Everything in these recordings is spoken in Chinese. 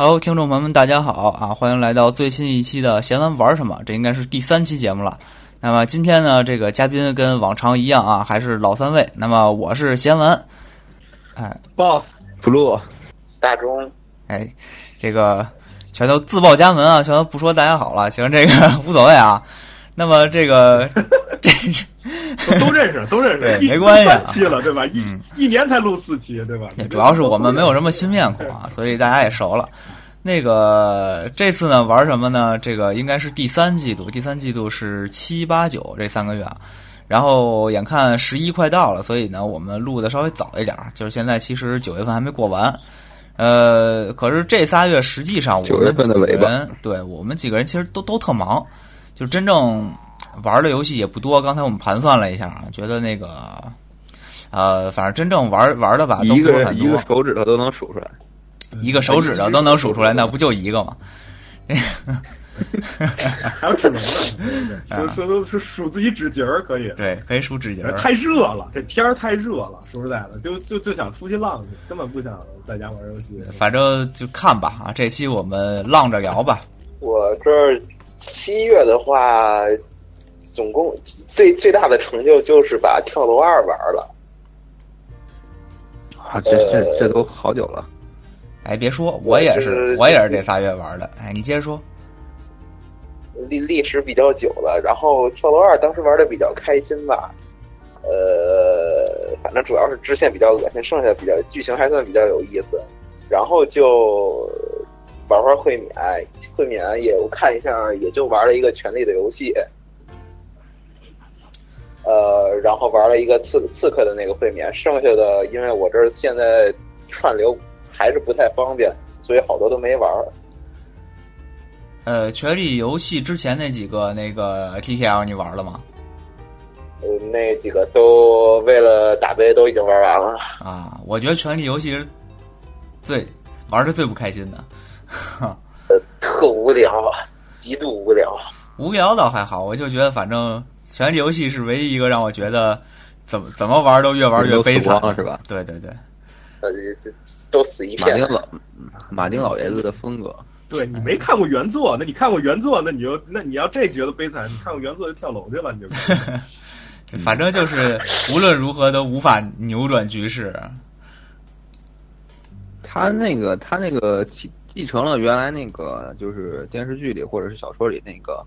Hello，听众朋友们，大家好啊！欢迎来到最新一期的闲玩玩什么，这应该是第三期节目了。那么今天呢，这个嘉宾跟往常一样啊，还是老三位。那么我是闲文，哎，boss blue 大钟，哎，这个全都自报家门啊，全都不说大家好了，行，这个无所谓啊。那么这个这是都认识，都认识，对，没关系啊。期了，对吧？一一年才录四期，对吧？主要是我们没有什么新面孔啊，所以大家也熟了。那个这次呢玩什么呢？这个应该是第三季度，第三季度是七八九这三个月啊。然后眼看十一快到了，所以呢我们录的稍微早一点，就是现在其实九月份还没过完。呃，可是这仨月实际上我们几个人，对我们几个人其实都都特忙。就真正玩的游戏也不多，刚才我们盘算了一下啊，觉得那个，呃，反正真正玩玩的吧，都不是很多，一个手指头都能数出来，一个手指头都能数出来，那不就一个吗？还有指纹呢，说说都是数自己指节儿可以，对，可以数指节儿。太热了，这天儿太热了，说实在的，就就就想出去浪去，根本不想在家玩游戏。反正就看吧啊，这期我们浪着聊吧。我这。七月的话，总共最最大的成就就是把跳楼二玩了。啊，这这这都好久了。哎，别说，我也是，我也是这仨月玩的。哎，你接着说。历历史比较久了，然后跳楼二当时玩的比较开心吧。呃，反正主要是支线比较恶心，剩下比较剧情还算比较有意思。然后就。玩玩会免，会免也我看一下，也就玩了一个权力的游戏，呃，然后玩了一个刺刺客的那个会免，剩下的因为我这儿现在串流还是不太方便，所以好多都没玩。呃，权力游戏之前那几个那个 TTL 你玩了吗？呃，那几个都为了打杯都已经玩完了。啊，我觉得权力游戏是最玩的最不开心的。呃，特无聊，极度无聊。无聊倒还好，我就觉得反正权力游戏是唯一一个让我觉得怎么怎么玩都越玩越悲惨了，是吧？对对对，呃，都死一片。马丁老马丁老爷子的风格。对你没看过原作，那你看过原作，那你就那你要这觉得悲惨，你看过原作就跳楼去了，你就。反正就是无论如何都无法扭转局势。他那个，他那个。继承了原来那个，就是电视剧里或者是小说里那个，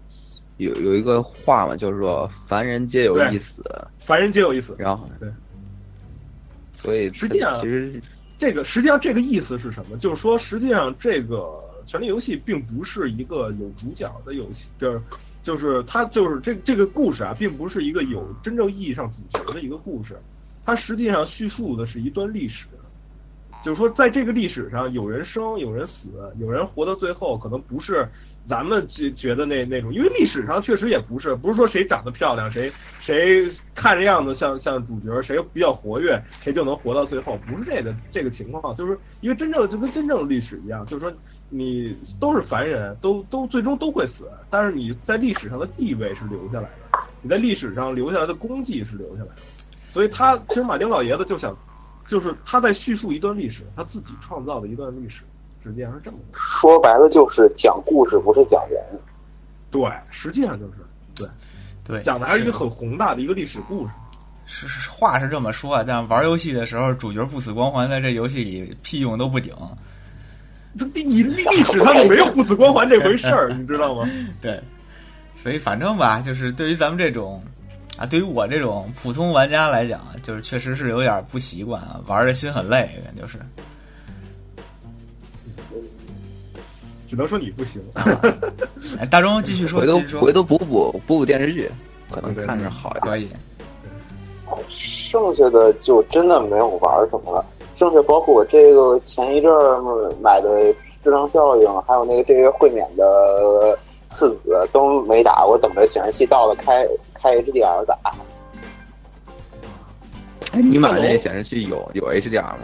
有有一个话嘛，就是说“凡人皆有一死”，凡人皆有一死。然后，对，所以实际上，其实这个实际上这个意思是什么？就是说，实际上这个《权力游戏》并不是一个有主角的游戏，就是就是它就是这这个故事啊，并不是一个有真正意义上主角的一个故事，它实际上叙述的是一段历史。就是说，在这个历史上，有人生，有人死，有人活到最后，可能不是咱们觉觉得那那种，因为历史上确实也不是，不是说谁长得漂亮，谁谁看着样子像像主角，谁比较活跃，谁就能活到最后，不是这个这个情况。就是一个真正就跟真正的历史一样，就是说你都是凡人，都都最终都会死，但是你在历史上的地位是留下来的，你在历史上留下来的功绩是留下来的。所以他其实马丁老爷子就想。就是他在叙述一段历史，他自己创造的一段历史，实际上是这么说白了，就是讲故事，不是讲人。对，实际上就是对，对，讲的还是一个很宏大的一个历史故事。是是话是这么说，但玩游戏的时候，主角不死光环在这游戏里屁用都不顶。你你历史上就没有不死光环这回事儿，你知道吗？对，所以反正吧，就是对于咱们这种。啊，对于我这种普通玩家来讲，就是确实是有点不习惯啊，玩的心很累，就是。只能说你不行。哎，大钟继续说，回头回头补补补补电视剧，可能看着好可以。剩下的就真的没有玩什么了，剩下包括我这个前一阵儿买的《智能效应》，还有那个这个会免的次子都没打，我等着显示器到了开。开 HDR 打。哎，你买那显示器有有 HDR 吗？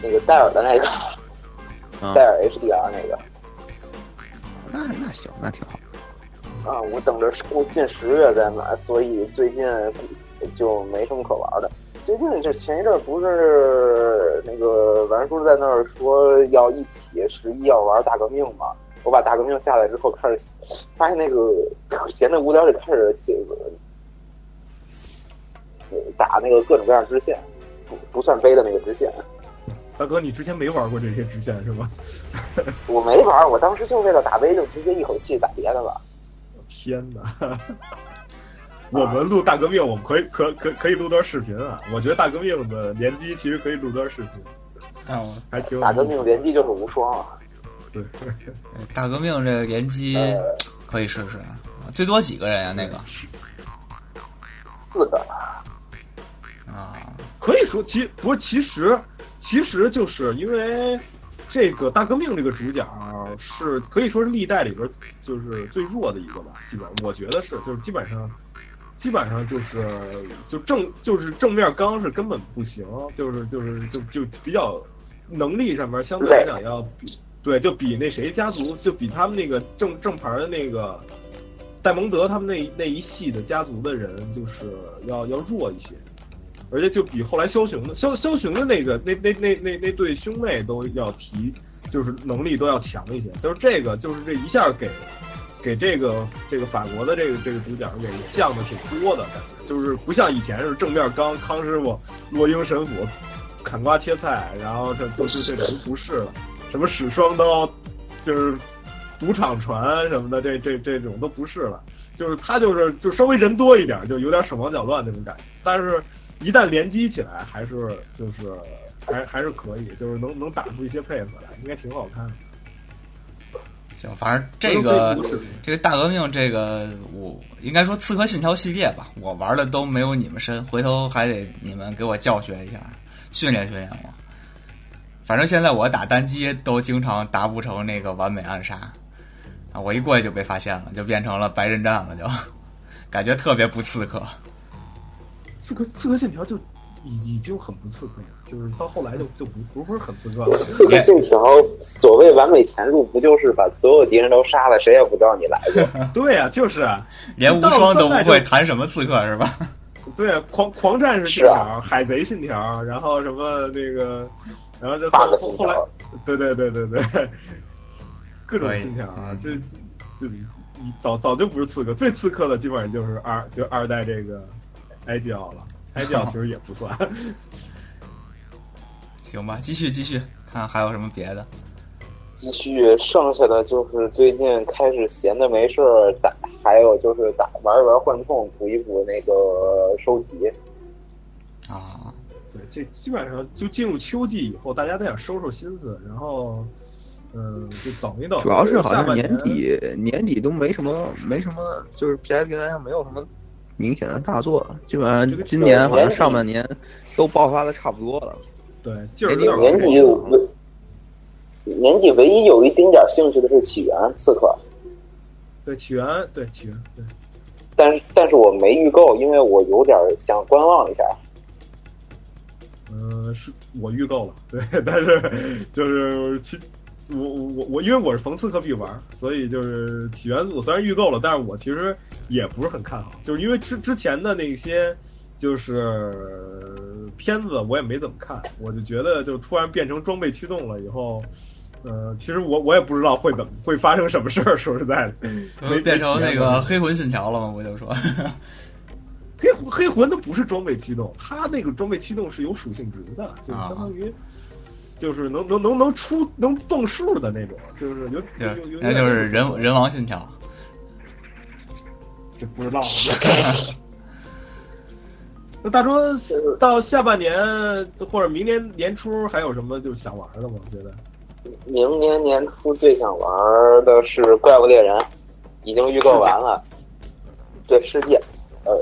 那个戴尔的那个，戴尔 HDR 那个。那那行，那挺好。啊，我等着近十月再买，所以最近就没什么可玩的。最近就前一阵不是那个王叔在那儿说要一起十一要玩大革命嘛？我把大革命下来之后，开始发现那个 闲的无聊就开始写打那个各种各样支线，不不算背的那个支线。大哥，你之前没玩过这些支线是吧？我没玩，我当时就为了打杯就直接一口气打别的了。天哪！我们录大革命，我们可以可可可以录段视频啊！我觉得大革命的联机其实可以录段视频，哦，还挺大革命联机就是无双啊。对，大革命这个联机呃，可以试试，最多几个人啊？那个四个，啊，可以说其不是其实其实就是因为这个大革命这个主角是可以说是历代里边就是最弱的一个吧，基本我觉得是就是基本上基本上就是就正就是正面刚是根本不行，就是就是就就比较能力上面相对来讲要比对就比那谁家族就比他们那个正正牌的那个戴蒙德他们那那一系的家族的人就是要要弱一些。而且就比后来枭雄的枭枭雄的那个那那那那那对兄妹都要提，就是能力都要强一些。就是这个，就是这一下给给这个这个法国的这个这个主角给降的挺多的，感觉就是不像以前是正面刚康师傅落英神斧砍瓜切菜，然后这就是这种不是了，什么使双刀，就是赌场船什么的，这这这种都不是了。就是他就是就稍微人多一点，就有点手忙脚乱那种感觉，但是。一旦联机起来，还是就是还还是可以，就是能能打出一些配合来，应该挺好看的。行，反正这个这个大革命这个我应该说刺客信条系列吧，我玩的都没有你们深，回头还得你们给我教学一下，训练训练我。反正现在我打单机都经常达不成那个完美暗杀啊，我一过去就被发现了，就变成了白刃战了，就感觉特别不刺客。刺客刺客信条就已已经很不刺客了，就是到后来就就不不是很刺客了。刺客信条所谓完美潜入，不就是把所有敌人都杀了，谁也不知道你来过？对呀、就是啊，连无双都不会谈什么刺客是吧？对啊，狂狂战士信是啊条、海贼信条，然后什么那个，然后这 bug 后后来，对对对对对，各种信条啊嗯，这这早早就不是刺客，最刺客的基本上就是二就二代这个埃及奥了，踩脚其实也不算。行吧，继续继续，看还有什么别的。继续，剩下的就是最近开始闲的没事儿打，还有就是打玩一玩幻痛，补一补那个收集。啊，对，这基本上就进入秋季以后，大家都想收收心思，然后，嗯，就等一等。主要是好像年底年底都没什么没什么，就是 PS 平台上没有什么明显的大作，基本上今年好像上半年都爆发的差不多了。对劲儿有点年底唯年底唯一有一丁点儿兴趣的是起源刺客，对起源，对起源，对。但是但是我没预购，因为我有点儿想观望一下。嗯，是我预购了，对，但是就是其我我我因为我是逢刺客必玩，所以就是起源组虽然预购了，但是我其实也不是很看好，就是因为之之前的那些就是片子我也没怎么看，我就觉得就突然变成装备驱动了以后。呃，其实我我也不知道会怎么会发生什么事儿。说实在的，没变成那个黑魂信条了吗？我就说，黑魂黑魂它不是装备驱动，它那个装备驱动是有属性值的，就是相当于，就是能能能能出能蹦数的那种，就是有对有有，那就是人人王信条。这不知道了。那大周到下半年或者明年年初还有什么就是想玩的吗？我觉得明年年初最想玩的是《怪物猎人》，已经预购完了。对，世界。呃，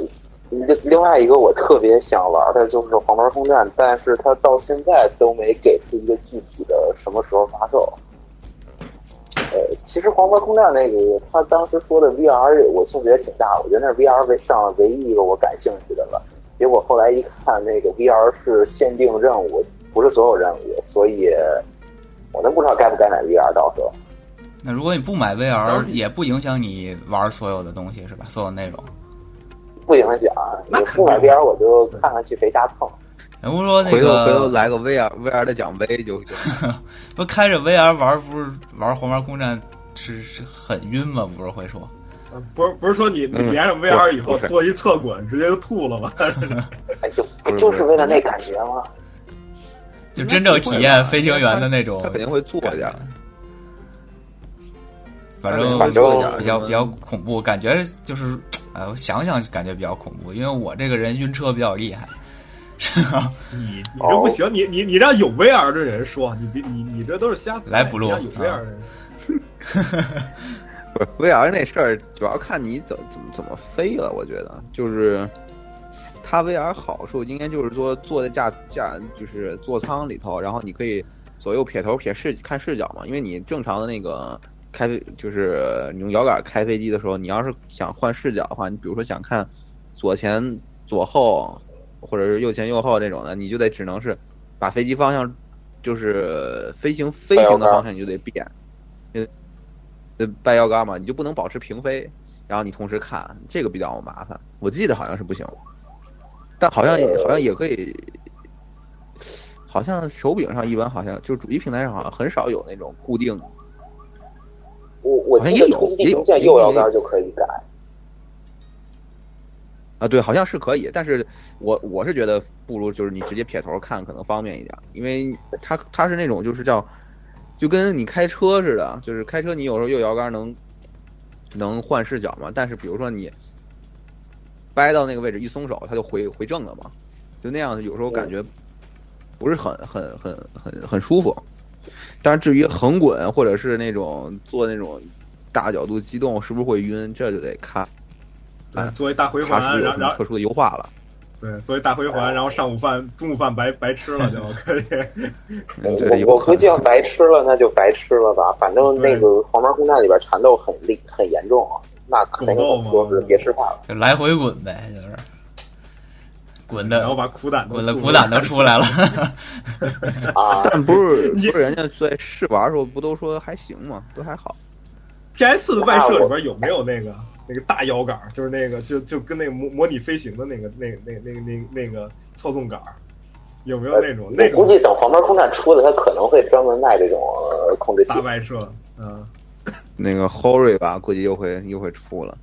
另另外一个我特别想玩的就是《黄牌空战》，但是它到现在都没给出一个具体的什么时候发售。呃，其实《黄牌空战》那个他当时说的 VR，我兴趣也挺大，我觉得那是 VR 唯上唯一一个我感兴趣的了。结果后来一看，那个 VR 是限定任务，不是所有任务，所以。我都不知道该不该买 VR，到时候。那如果你不买 VR，也不影响你玩所有的东西是吧？所有内容不影响。你不买 VR，我就看看去谁家蹭。人不说那回头回头个来个 VR VR 的奖杯就就 不开着 VR 玩，不是玩《黄牌空战》是是很晕吗？不是会说，呃不是不是说你连上 VR 以后做一侧滚，直接就吐了吗？哎，就不就是为了那感觉吗？就真正体验飞行员的那种他肯定会做一点。反正反正比较比较恐怖，感觉就是，哎，我想想感觉比较恐怖，因为我这个人晕车比较厉害，是吧？你你这不行，你你你让有 VR 的人说，你别你你这都是瞎猜。来不录你让有 VR 的人 不是 VR 那事儿，主要看你怎怎么怎么飞了。我觉得就是它 VR 好处应该就是说坐在驾驾就是座舱里头，然后你可以左右撇头撇视看视角嘛。因为你正常的那个开就是你用摇杆开飞机的时候，你要是想换视角的话，你比如说想看左前左后或者是右前右后这种的，你就得只能是把飞机方向就是飞行飞行的方向你就得变。呃，掰腰杆嘛，你就不能保持平飞，然后你同时看，这个比较麻烦。我记得好像是不行，但好像好像也可以，好像手柄上一般好像就是主机平台上好像很少有那种固定。我我记得有也有突击地平线右摇杆就可以改。啊，对，好像是可以，但是我我是觉得不如就是你直接撇头看可能方便一点，因为它它是那种就是叫，就跟你开车似的，就是开车你有时候右摇杆能能换视角嘛，但是比如说你掰到那个位置一松手，它就回回正了嘛，就那样有时候感觉不是很很很很很舒服。但是至于横滚或者是那种做那种大角度机动，是不是会晕，这就得看。对，做一大回环，然然后什么特殊的优化了？对，作为大回环，然后上午饭、中午饭白白吃了就 可以。我我估计要白吃了，那就白吃了吧。反正那个黄毛空战里边缠斗很厉很严重啊，那肯定狗斗吗说是别吃饭了。就来回滚呗，就是滚的，然后把苦胆都滚的苦胆都出来了。啊，但不是不是人家在试玩的时候不都说还行吗？都还好。PS 的外设里边有没有那个那个大摇杆？就是那个就就跟那个模模拟飞行的那个那个那个那个那个那个操纵杆，有没有那种那我估计等黄牌空战出了，他可能会专门卖这种呃控制器大。外设？嗯，那个 Hori 吧，估计又会又会出了。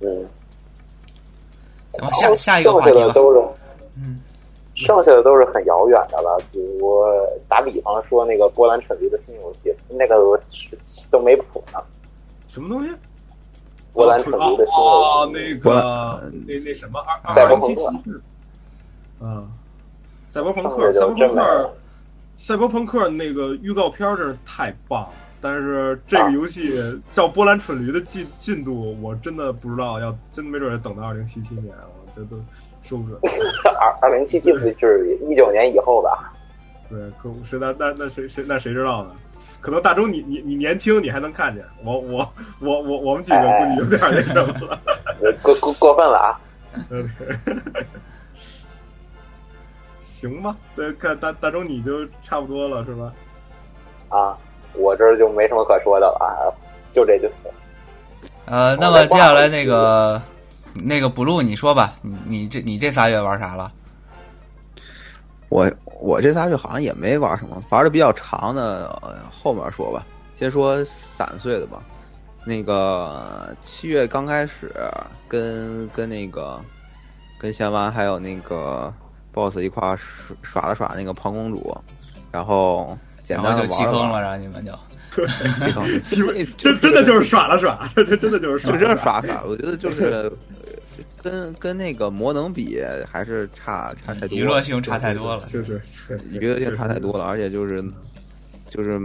嗯，行吧，下下一个话题吧。剩下的都是嗯，剩下的都是很遥远的了，比如打比方说那个波兰蠢驴的新游戏，那个是都没谱呢。什么东西？波兰蠢驴的新哦，游戏，那个那那什么二赛二七博朋克七，嗯，赛博朋克，赛博朋克那个预告片真是太棒了。但是这啊个游戏照波兰蠢驴的进进度，我真的不知道，要真没准儿等到二零七七年，我这都说不准。二二零七七不是一九年以后吧？对，可谁那那那谁谁那谁知道呢？可能大周你你你年轻，你还能看见我我我我我们几个估计有点那什么了。呃过过过分了啊！嗯，行吧，那，看大大周你就差不多了是吧？啊，我这儿就没什么可说的了啊，就这就。呃，那么接下来那个那个 blue 你说吧，你你这你这仨月玩啥了？我我这仨月好像也没玩什么，玩的比较长的，呃后面说吧。先说散碎的吧。那个七月刚开始跟跟那个跟贤完还有那个 boss 一块耍耍了耍那个胖公主，然后简单的然后就弃坑了，然后你们就弃坑，基本真真的就是耍了耍，这 真的就是耍了就真是耍耍。我觉得就是呃跟跟那个魔能比还是差差太多，娱乐性差太多了。就是，娱乐性差太多了，而且就是就是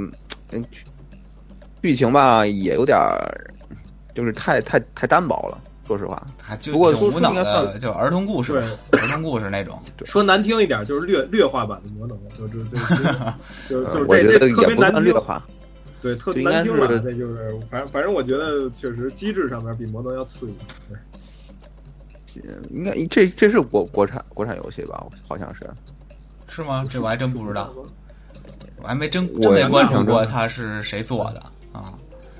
嗯，剧剧情吧也有点儿，就是太太太单薄了，说实话。还就不过说挺无脑说应该的，算就儿童故事对，儿童故事那种。说难听一点，就是略略化版的魔能，就就就就 就这这也不特别难听，算劣化，对，特别难听吧？是那就是反正反正我觉得确实机制上面比魔能要次一点。对 应该这这是国国产国产游戏吧？好像是。是吗？这我还真不知道，我还没真我真没关注过印象中他是谁做的啊。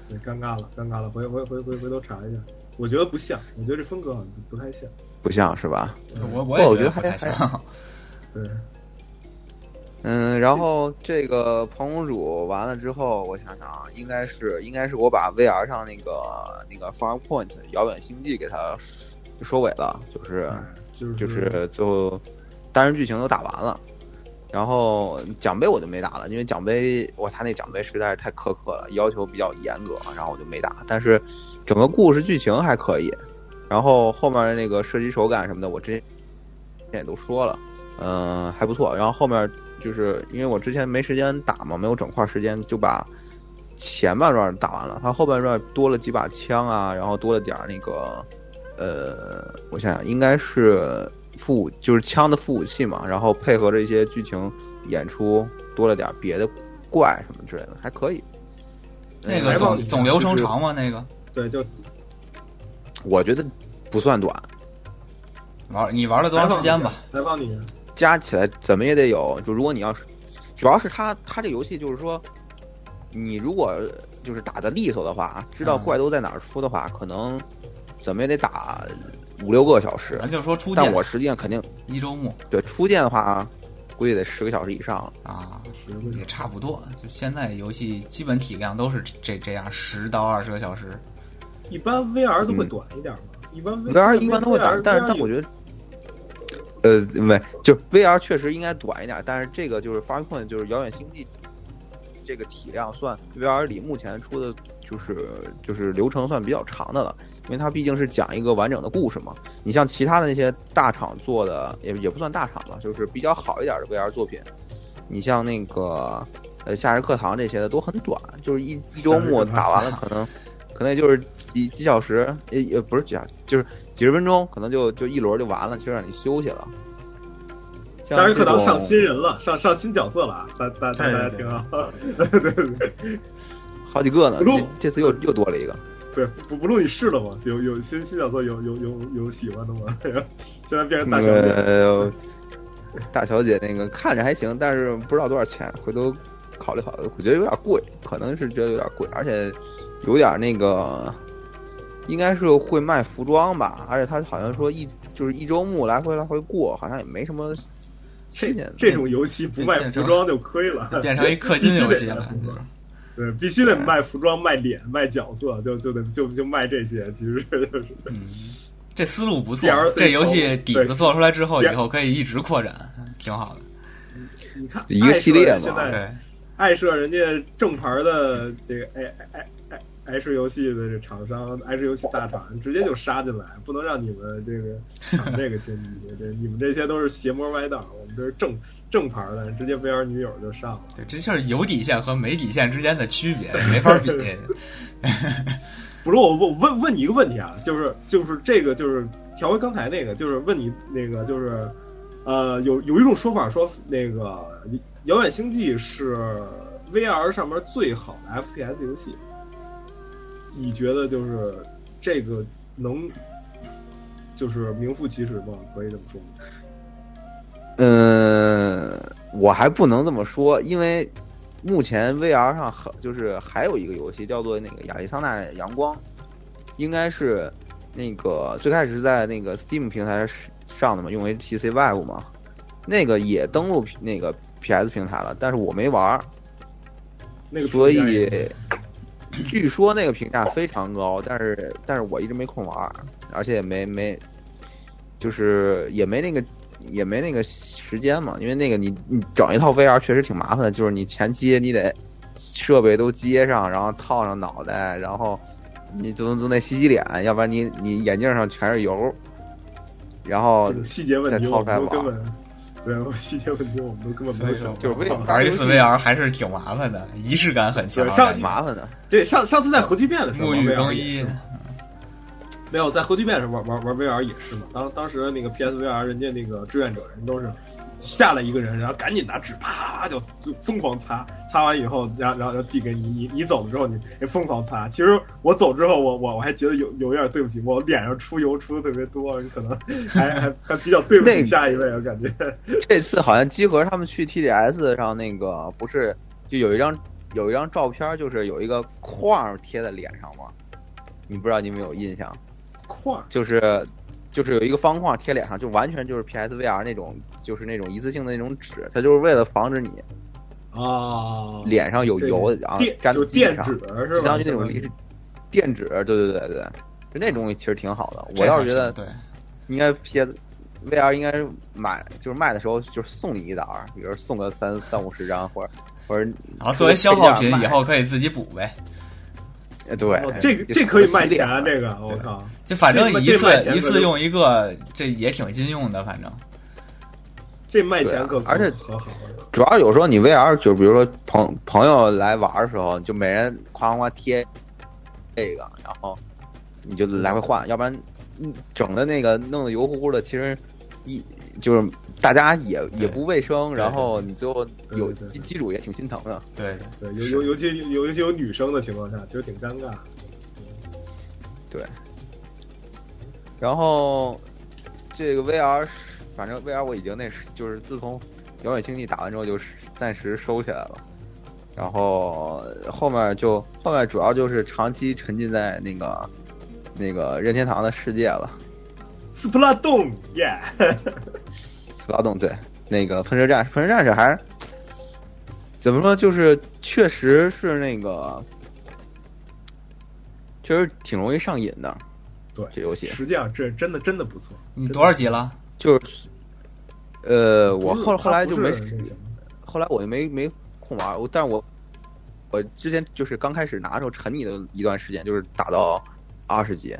对，尴尬了，尴尬了，回回回回回头查一下。我觉得不像，我觉得这风格好像不太像。不像是吧？我不我我也觉得不太像。对，嗯，然后这个彭公主完了之后，我想想啊，应该是应该是我把 VR 上那个那个 Far Point 遥远星际给它收尾了，就是就是就是最后单人剧情都打完了，然后奖杯我就没打了，因为奖杯我他那奖杯实在是太苛刻了，要求比较严格，然后我就没打。但是整个故事剧情还可以，然后后面的那个射击手感什么的，我之前也都说了，嗯、还不错。然后后面就是因为我之前没时间打嘛，没有整块时间，就把前半段打完了。它后半段多了几把枪啊，然后多了点那个，呃，我想想，应该是副，就是枪的副武器嘛。然后配合着一些剧情演出，多了点别的怪什么之类的，还可以。那个总总流程长吗？那个对，就我觉得不算短，玩你玩了多长时间吧？来帮你，加起来怎么也得有。就如果你要是，主要是它它这游戏就是说，你如果就是打的利索的话，知道嗯怪都在哪儿出的话，可能怎么也得打五六个小时。咱就说初见但我实际上肯定一周目对初见的话，估计得十个小时以上了。啊，也差不多。就现在游戏基本体量都是这这样，十到二十个小时。一般 VR 都会短一点嘛，一般 VR 一般都会短但是但我觉得，呃，没，就 VR 确实应该短一点，但是这个就是 Far Point 就是遥远星际这个体量算 VR 里目前出的就是就是流程算比较长的了，因为它毕竟是讲一个完整的故事嘛。你像其他的那些大厂做的也也不算大厂吧，就是比较好一点的 VR 作品，你像那个呃夏日课堂这些的都很短，就是一一周目打完了可能。可能也就是几几小时，也也不是几小时，就是几十分钟，可能就就一轮就完了，就让你休息了。像夏日课堂上新人了，上上新角色了啊，大大大家挺好，对对对好几个呢，录这这次又又多了一个。对，不不录你试了吗？有有新新角色有有有有喜欢的吗？现在变成大小姐，呃，大小姐那个看着还行，但是不知道多少钱，回头考虑考虑。我觉得有点贵，可能是觉得有点贵，而且有点那个，应该是会卖服装吧，而且他好像说一就是一周目来回来回过，好像也没什么这。这种游戏不卖服装就亏了，变成一氪金游戏了。对，必须得卖服装、卖脸、卖角色，就就得就就卖这些。其实就是嗯，这思路不错 DLC。这游戏底子做出来之后，以后可以一直扩展，挺好的。你看一个系列嘛爱社现在对，爱社人家正牌的这个爱爱爱爱爱社游戏的这厂商，爱社游戏大厂直接就杀进来，不能让你们这个抢 这个先机。这你们这些都是邪魔歪道，我们这是正正牌的，直接 VR 女友就上了。对，这就是有底线和没底线之间的区别，没法比。不是我我问问你一个问题啊，就是就是这个就是调回刚才那个，就是问你那个就是呃有有一种说法说那个遥远星际是 VR 上面最好的 FPS 游戏，你觉得就是这个能就是名副其实吗？可以这么说吗？嗯，我还不能这么说，因为目前 VR 上很就是还有一个游戏叫做那个亚利桑那阳光，应该是那个最开始是在那个 Steam 平台上的嘛，用 HTC Vive 嘛，那个也登录那个 PS 平台了，但是我没玩儿，那个所以据说那个评价非常高，但是但是我一直没空玩，而且也没没就是也没那个也没那个时间嘛，因为那个你你整一套 VR 确实挺麻烦的，就是你前期你得设备都接上，然后套上脑袋，然后你总总得洗洗脸，要不然你你眼镜上全是油，然后细节问再题再掏出来玩们都根本。对，细节问题我们都根本没有想。就是为玩一次 VR 还是挺麻烦的，仪式感很强。对上麻烦的。对上上次在核聚变的时候，沐浴更衣也是，没有在核聚变的时候玩玩玩 VR 也是嘛。当当时那个 PSVR 人家那个志愿者人都是下来一个人，然后赶紧拿纸啪就就疯狂擦，擦完以后，然后然后然后递给你，你你走了之后你你疯狂擦。其实我走之后，我我我还觉得有有一点对不起，我脸上出油出的特别多，可能还还还比较对不起那个下一位，我感觉。这次好像集合他们去 TDS 上那个不是就有一张有一张照片，就是有一个框贴在脸上吗？你不知道你有没有印象？框就是就是有一个方框贴脸上，就完全就是 PSVR 那种，就是那种一次性的那种纸，它就是为了防止你啊，脸上有油，然后粘到机上，就电纸是吧？相当于那种离电纸，对对对对对，就那东西其实挺好的。我倒是觉得对，应该 PS VR 应该是买，就是卖的时候就是送你一沓，比如送个三三五十张，或者或者然后作为消耗品以后可以自己补呗。呃对哦，这个这可以卖钱，这个我靠，就反正一次一次用一个，这也挺金用的。反正这卖钱可而且可好了。主要有时候你 VR 就比如说朋朋友来玩的时候，就每人夸夸贴这个，然后你就来回换，要不然嗯整的那个弄得油乎乎的，其实一就是大家也也不卫生，然后你最后有机机主也挺心疼的。对对，对，尤尤尤其尤尤其有女生的情况下，其实挺尴尬。对然后这个 VR，是反正 VR 我已经那是就是自从遥远星际打完之后，就是暂时收起来了。然后后面就后面主要就是长期沉浸在那个那个任天堂的世界了。斯普拉洞，耶！斯普拉洞对那个喷射战士，喷射战士还是怎么说？就是确实是那个，确实挺容易上瘾的。对这游戏实际上这真的真的不错。你多少级了？就是，呃，我后后来就没后来我就没没空玩，我但是我我之前就是刚开始拿的时候沉溺的一段时间，就是打到二十级。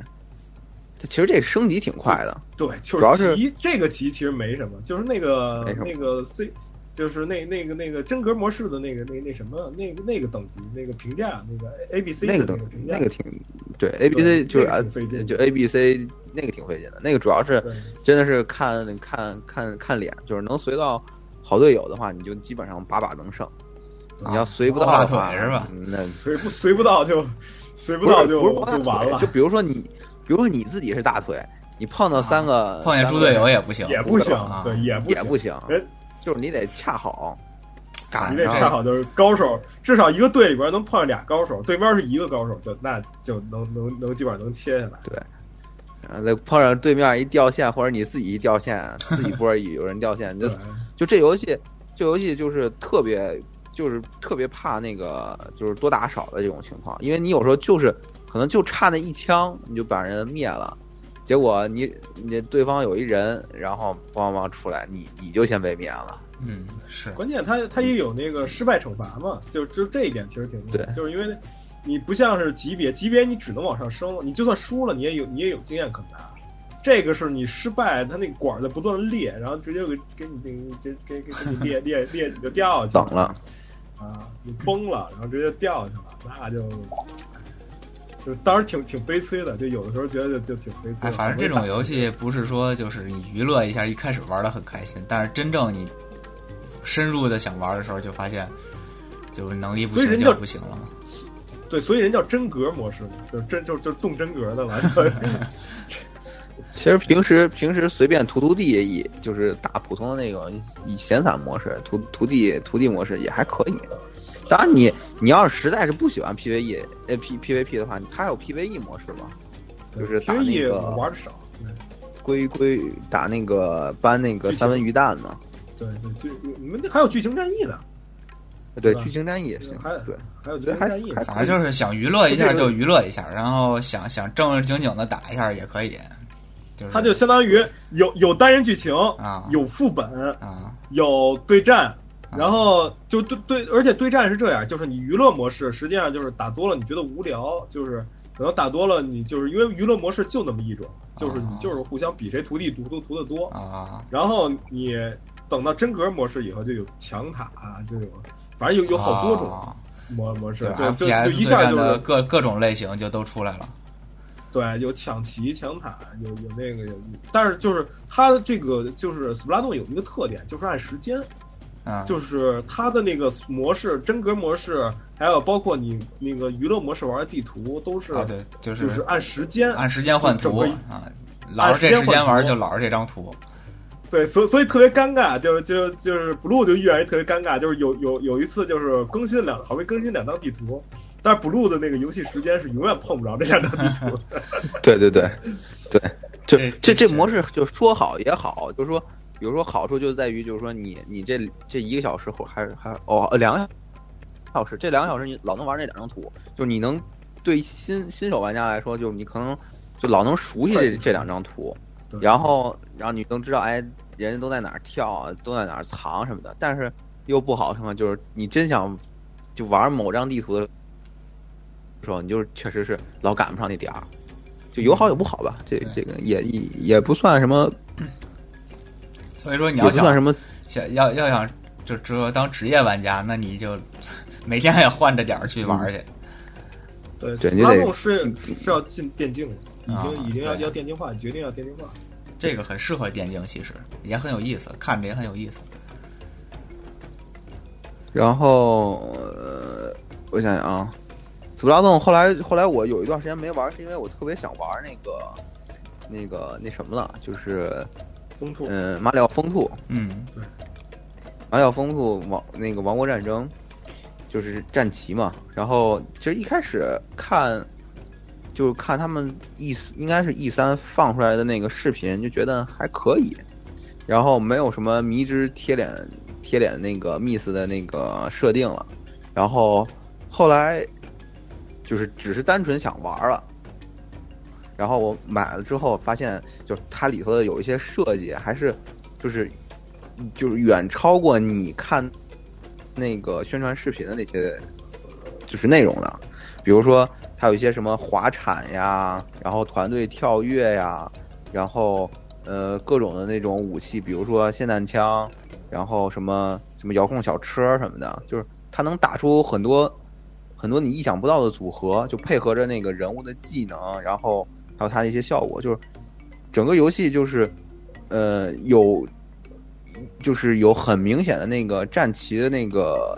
它其实这个升级挺快的，对，就主要是这个级其实没什么，就是那个那个 C，就是那那个那个真格模式的那个那那什么那个那个等级那个评价那个 A B C 那个等级那个评价那个挺对 A B C 就是啊那个费劲就 A B C 那个挺费劲的，那个主要是真的是看看看看脸，就是能随到好队友的话，你就基本上把把能胜。你要随不到的话大腿是吧？嗯那随不随不到就随不到就就完了就，比如说你，比如说你自己是大腿，你碰到三个、碰见猪队友也不行，也不行啊，对，也不也不行，人就是你得恰好赶你得。恰好就是高手，至少一个队里边能碰上俩高手，对面是一个高手，就那就能能能基本上能切下来。对然后再碰上对面一掉线，或者你自己一掉线，自己 波有人掉线，就就这游戏，这游戏就是特别，就是特别怕那个就是多打少的这种情况，因为你有时候就是可能就差那一枪，你就把人灭了，结果你你对方有一人，然后梆梆出来，你你就先被灭了。嗯，是关键他他也有那个失败惩罚嘛，就就这一点其实挺对就是因为你不像是级别，级别你只能往上升，你就算输了，你也有你也有经验可拿。这个是你失败，他那个管儿在不断地裂，然后直接给给你给给给给给你裂裂裂，你就掉下去等了，啊，你崩了，然后直接掉下去了，那就就当时挺 挺悲催的，就有的时候觉得就就挺悲催的。哎，反正这种游戏不是说就是你娱乐一下，一开始玩的很开心，但是真正你深入的想玩的时候，就发现就是能力不行就不行了嘛。对，所以人叫真格模式，就是真就就动真格的了。其实平时平时随便涂涂地也就是打普通的那种以闲散模式，涂涂地涂地模式也还可以。当然你你要是实在是不喜欢 PVE 呃 P PVP 的话，它有 PVE 模式嘛，就是打那个玩的少，归归打那个搬那个三文鱼蛋嘛，对对，就你们还有剧情战役呢，对，剧情战役也行，还对，还有剧对还情战役。反正就是想娱乐一下就娱乐一下，然后想想正正经经的打一下也可以。就是它就相当于有有单人剧情，啊有副本，啊有对战，啊然后就对对，而且对战是这样，就是你娱乐模式实际上就是打多了你觉得无聊，就是可能打多了你就是因为娱乐模式就那么一种，就是你啊就是互相比谁涂地涂涂涂的多，啊，然后你等到真格模式以后就有强塔，就有反正有有好多种啊模模式，对就就就一下就是各各种类型就都出来了。对，有抢旗、抢塔，有有那个有，但是就是它的这个就是斯普拉洞有一个特点，就是按时间，啊，就是它的那个模式真格模式，还有包括你那个娱乐模式玩的地图都是啊，对，就是就是按时间按时间换图啊，老是这时间玩就老是这张图。对，所所以特别尴尬，就就就是 blue 就遇见一特别尴尬，就是有有有一次就是更新两，好不容易更新两张地图，但是 blue 的那个游戏时间是永远碰不着这两张地图。对对对对，就这这这模式就说好也好，就是说，比如说好处就在于，就是说你你这这一个小时或还还哦呃两个小时，这两个小时你老能玩那两张图，就是你能对新新手玩家来说，就是你可能就老能熟悉这这两张图，然后然后你能知道哎人家都在哪儿跳，都在哪儿藏什么的，但是又不好的地方就是你真想就玩某张地图的时候，你就是确实是老赶不上那点儿。就有好有不好吧，这这个也也也不算什么，所以说你要想什么，想要要想就只有当职业玩家，那你就 每天也换着点儿去玩去。对，对你得拉动是是要进电竞了，已啊经已经要要电竞化，决定要电竞化。这个很适合电竞，其实也很有意思，看着也很有意思。然后呃，我想想啊，斯普拉洞后来后来我有一段时间没玩，是因为我特别想玩那个那个那什么了，就是风兔，嗯、马里奥风兔，嗯对马里奥风兔王那个王国战争，就是战旗嘛。然后其实一开始看，就是看他们 E 应该是 E 三放出来的那个视频，就觉得还可以。然后没有什么迷之贴脸贴脸那个 Miss 的那个设定了。然后后来就是只是单纯想玩了。然后我买了之后发现，就是它里头的有一些设计还是就是就是远超过你看那个宣传视频的那些就是内容的，比如说它有一些什么滑铲呀，然后团队跳跃呀，然后呃各种的那种武器，比如说霰弹枪，然后什么什么遥控小车什么的，就是它能打出很多很多你意想不到的组合，就配合着那个人物的技能，然后还有它的一些效果，就是整个游戏就是呃有就是有很明显的那个战旗的那个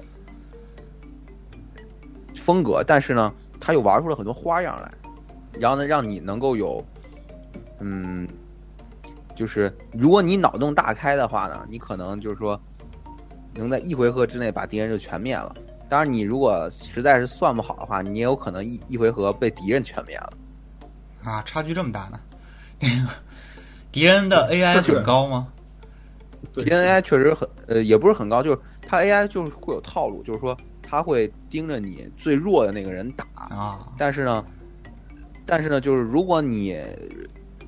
风格，但是呢，它又玩出了很多花样来，然后呢，让你能够有，嗯，就是如果你脑洞大开的话呢，你可能就是说能在一回合之内把敌人就全灭了。当然，你如果实在是算不好的话，你也有可能一一回合被敌人全灭了。啊，差距这么大呢？这 个敌人的 AI 是很高吗？对 DNI 确实很呃也不是很高，就是它 AI 就是会有套路，就是说它会盯着你最弱的那个人打，啊，但是呢，但是呢，就是如果你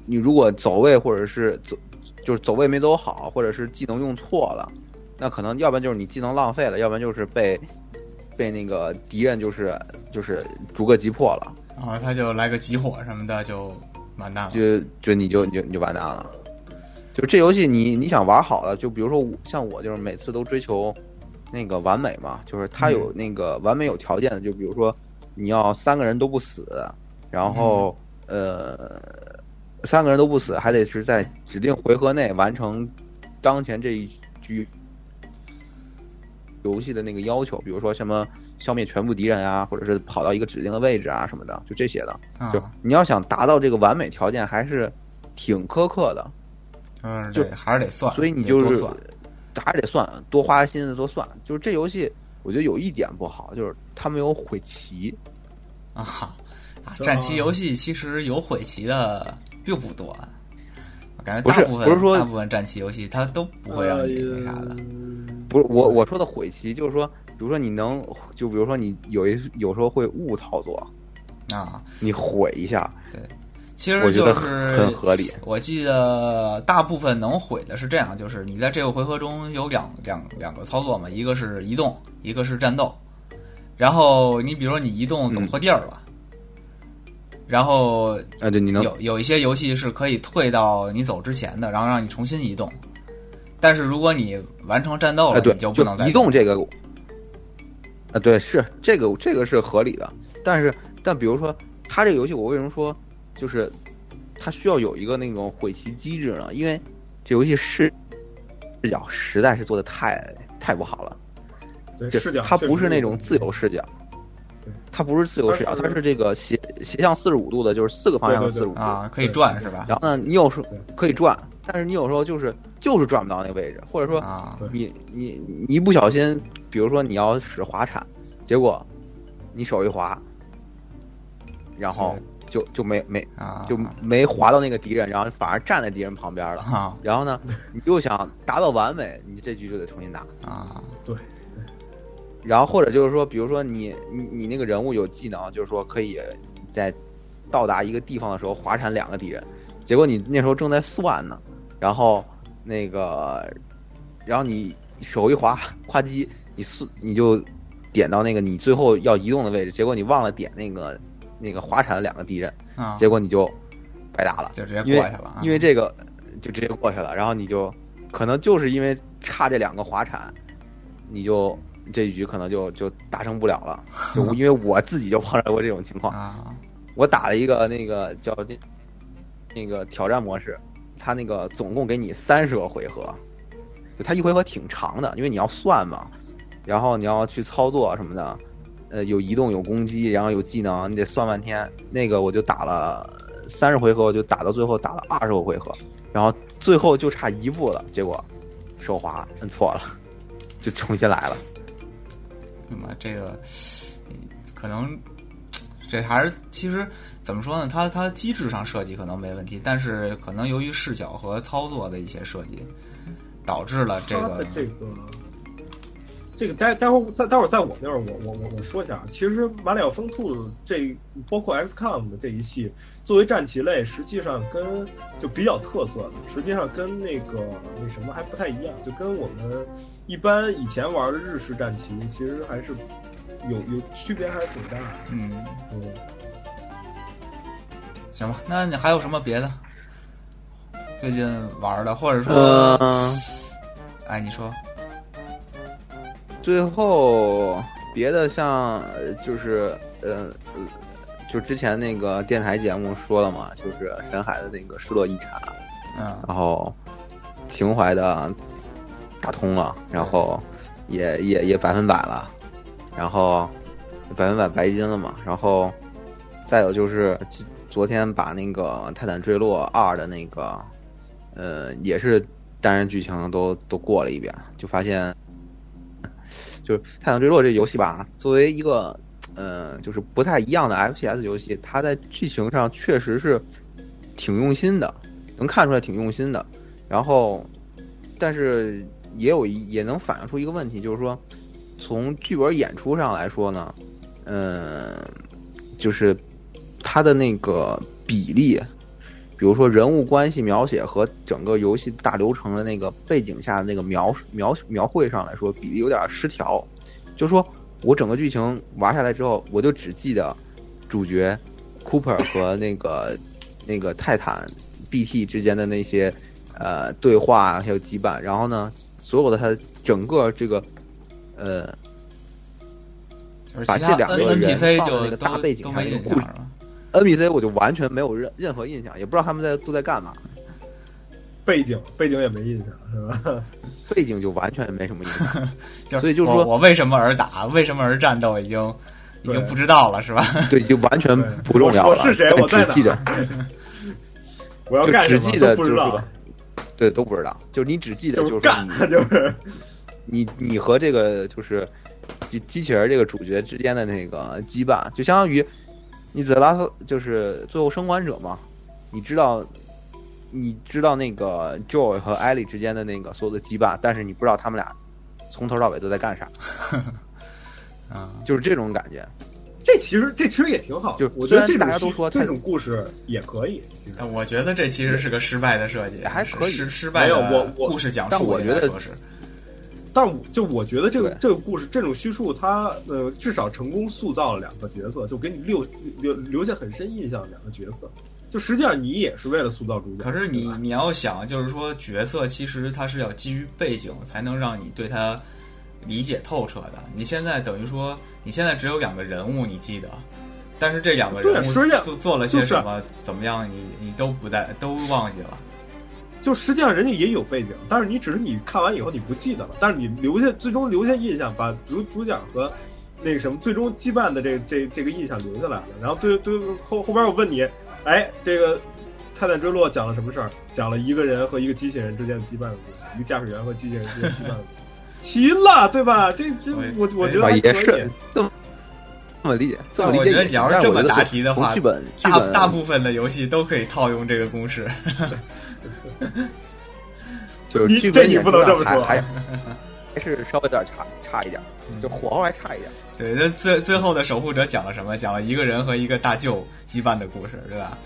你如果走位或者是走就是走位没走好，或者是技能用错了，那可能要不然就是你技能浪费了，要不然就是被被那个敌人就是就是逐个击破了，然后他就来个集火什么的，就完蛋了。就就你就你就你就完蛋了。就这游戏你你想玩好了，就比如说我像我就是每次都追求那个完美嘛，就是它有那个完美有条件的，就比如说你要三个人都不死，然后、呃三个人都不死，还得是在指定回合内完成当前这一局游戏的那个要求，比如说什么消灭全部敌人啊，或者是跑到一个指定的位置啊什么的，就这些的。啊就你要想达到这个完美条件，还是挺苛刻的。嗯，就对，还是得算，所以你就是还是得算，多花心思多算。就是这游戏，我觉得有一点不好，就是它没有毁棋。啊啊！战棋游戏其实有毁棋的并不多，我感觉大部分不是说大部分战棋游戏它都不会让你那啥的。呃不是我我说的毁棋，就是说，比如说你能，就比如说你有一有时候会误操作，啊，你毁一下，对其实我觉得就是很合理。我记得大部分能毁的是这样，就是你在这个回合中有两两两个操作嘛，一个是移动，一个是战斗。然后你比如说你移动走错地儿了，然后啊，对，你能有有一些游戏是可以退到你走之前的，然后让你重新移动。但是如果你完成战斗了，哎，对，你就不能再移动这个，啊，对，是这个这个是合理的，但是但比如说它这个游戏，我为什么说就是它需要有一个那种毁棋机制呢？因为这游戏视视角实在是做的太太不好了，对视角它不是那种自由视角对，它不是自由视角，它是这个斜斜向四十五度的，就是四个方向四十五度。啊，可以转是吧？然后呢，你有时候可以转，但是你有时候就是就是转不到那个位置，或者说啊你你你一不小心，比如说你要使滑铲，结果你手一滑，然后就就没没啊，就没滑到那个敌人，然后反而站在敌人旁边了。啊。然后呢，你又想达到完美，你这局就得重新打。啊。对然后或者就是说，比如说你你你那个人物有技能，就是说可以在到达一个地方的时候滑铲两个敌人，结果你那时候正在算呢，然后那个，然后你手一滑，夸叽，你速你就点到那个你最后要移动的位置，结果你忘了点那个那个滑铲的两个敌人，啊，结果你就白打了。就直接过去了啊，因为这个就直接过去了，然后你就可能就是因为差这两个滑铲，你就这一局可能就就达成不了了。就因为我自己就碰到过这种情况，啊我打了一个那个叫那那个挑战模式，它那个总共给你三十个回合，就它一回合挺长的，因为你要算嘛，然后你要去操作什么的，呃，有移动有攻击，然后有技能，你得算半天。那个我就打了三十回合，我就打到最后打了二十个回合，然后最后就差一步了，结果手滑摁错了，就重新来了。那么这个嗯可能这还是其实怎么说呢？它它机制上设计可能没问题，但是可能由于视角和操作的一些设计，导致了这个这个这个待待会儿待待会儿在我那儿，我我我我说一下，其实马里奥风兔这包括 XCOM 的这一系，作为战棋类，实际上跟就比较特色的，实际上跟那个那什么还不太一样，就跟我们一般以前玩的日式战棋，其实还是有有区别，还是挺大的。嗯，嗯，行吧，那你还有什么别的？最近玩的，或者说，嗯，哎，你说，最后别的像呃就是呃，呃就之前那个电台节目说了嘛，就是深海的那个失落遗产，嗯。然后情怀的打通了，然后也也也百分百了，然后百分百白金了嘛，然后再有就是昨天把那个《泰坦坠落二》的那个呃也是单人剧情都都过了一遍，就发现就是《太阳坠落》这游戏吧，作为一个呃就是不太一样的 FPS 游戏，它在剧情上确实是挺用心的，能看出来挺用心的。然后，但是也有也能反映出一个问题，就是说，从剧本演出上来说呢，嗯、就是它的那个比例，比如说人物关系描写和整个游戏大流程的那个背景下的那个描描描绘上来说，比例有点失调。就是说我整个剧情玩下来之后，我就只记得主角 Cooper 和那个 那个泰坦 BT 之间的那些呃对话还有羁绊，然后呢，所有的他整个这个呃把这两个 NPC 放在就那个大都背景上那个故事？NPC 我就完全没有任任何印象，也不知道他们在都在干嘛，背景背景也没印象是吧？背景就完全没什么印象。就所以就是说我我为什么而打，为什么而战斗，已经已经不知道了，是吧？对，就完全不重要了。我是谁我在哪只记着，我要干什么只记得就是都不知道说，对，都不知道。就是你只记得就是说干你，就是你你和这个就是机机器人这个主角之间的那个羁绊，就相当于你 The Last 就是最后生还者嘛，你知道。你知道那个 Joy 和艾莉之间的那个所有的羁绊，但是你不知道他们俩从头到尾都在干啥，啊，就是这种感觉。这其实这其实也挺好，就我觉得这大家都说这种故事也可以，但我觉得这其实是个失败的设计，还可以失失败没有的我我故事讲述，但我觉得说是但是我就我觉得这个这个故事这种叙述，它呃至少成功塑造了两个角色，就给你留留留下很深印象的两个角色。就实际上你也是为了塑造主角，可是你你要想，就是说角色其实它是要基于背景才能让你对他理解透彻的。你现在等于说，你现在只有两个人物你记得，但是这两个人物做做了些就是什么，怎么样，你你都不带都忘记了。就实际上人家也有背景，但是你只是你看完以后你不记得了，但是你留下最终留下印象，把主主角和那个什么最终羁绊的这这这个印象留下来了。然后对对后后边我问你，哎，这个泰坦坠落讲了什么事儿？讲了一个人和一个机器人之间的羁绊的故事，一个驾驶员和机器人之间的羁绊的故事。齐了，对吧？这这我我觉得啊，还可以也是这么这这么理解，这么理解。我觉得你要是这么答题的话，剧本剧大大部分的游戏都可以套用这个公式。就是你剧本演这你不能这么说还还 还是稍微有点差差一点，嗯就火候还差一点。对，那最最后的守护者讲了什么？讲了一个人和一个大舅羁绊的故事，对吧？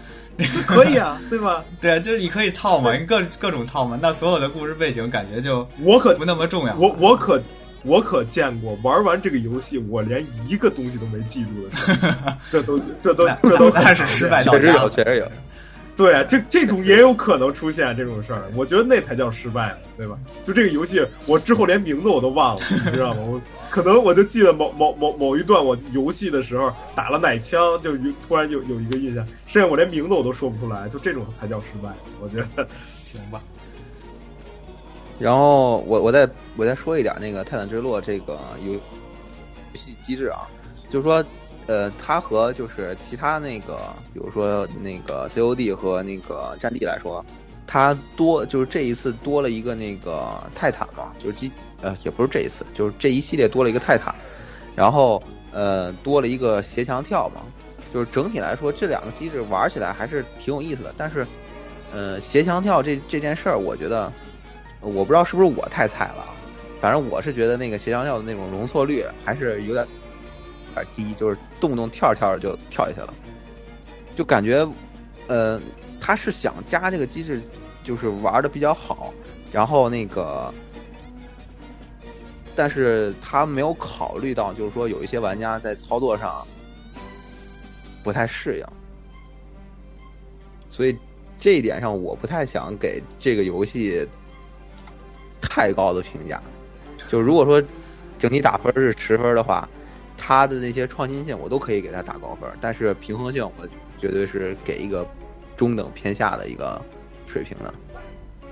可以啊，对吧？对啊，就是你可以套嘛，你各各种套嘛。那所有的故事背景感觉就我可不那么重要。我我可我可见过玩完这个游戏，我连一个东西都没记住的事儿，这都这都这都很那是失败到确实有，家了。确实有。对，啊这这种也有可能出现这种事儿，我觉得那才叫失败呢，对吧？就这个游戏，我之后连名字我都忘了，你知道吗？我可能我就记得某某某某一段我游戏的时候打了奶枪，就有突然有有一个印象，剩下我连名字我都说不出来，就这种才叫失败，我觉得。行吧，然后我我再我再说一点那个《泰坦坠落》这个游游戏机制啊，就是说，呃，它和就是其他那个，比如说那个 COD 和那个战地来说，它多就是这一次多了一个那个泰坦嘛，就是机呃也不是这一次，就是这一系列多了一个泰坦，然后呃多了一个斜墙跳嘛，就是整体来说这两个机制玩起来还是挺有意思的，但是呃斜墙跳这这件事儿，我觉得。我不知道是不是我太菜了，反正我是觉得那个斜墙跳的那种容错率还是有点点低，就是动不动跳着跳着就跳下去了，就感觉，呃，他是想加这个机制，就是玩的比较好，然后那个，但是他没有考虑到，就是说有一些玩家在操作上不太适应，所以这一点上我不太想给这个游戏。太高的评价，就如果说整体打分是十分的话，它的那些创新性我都可以给它打高分，但是平衡性我绝对是给一个中等偏下的一个水平的。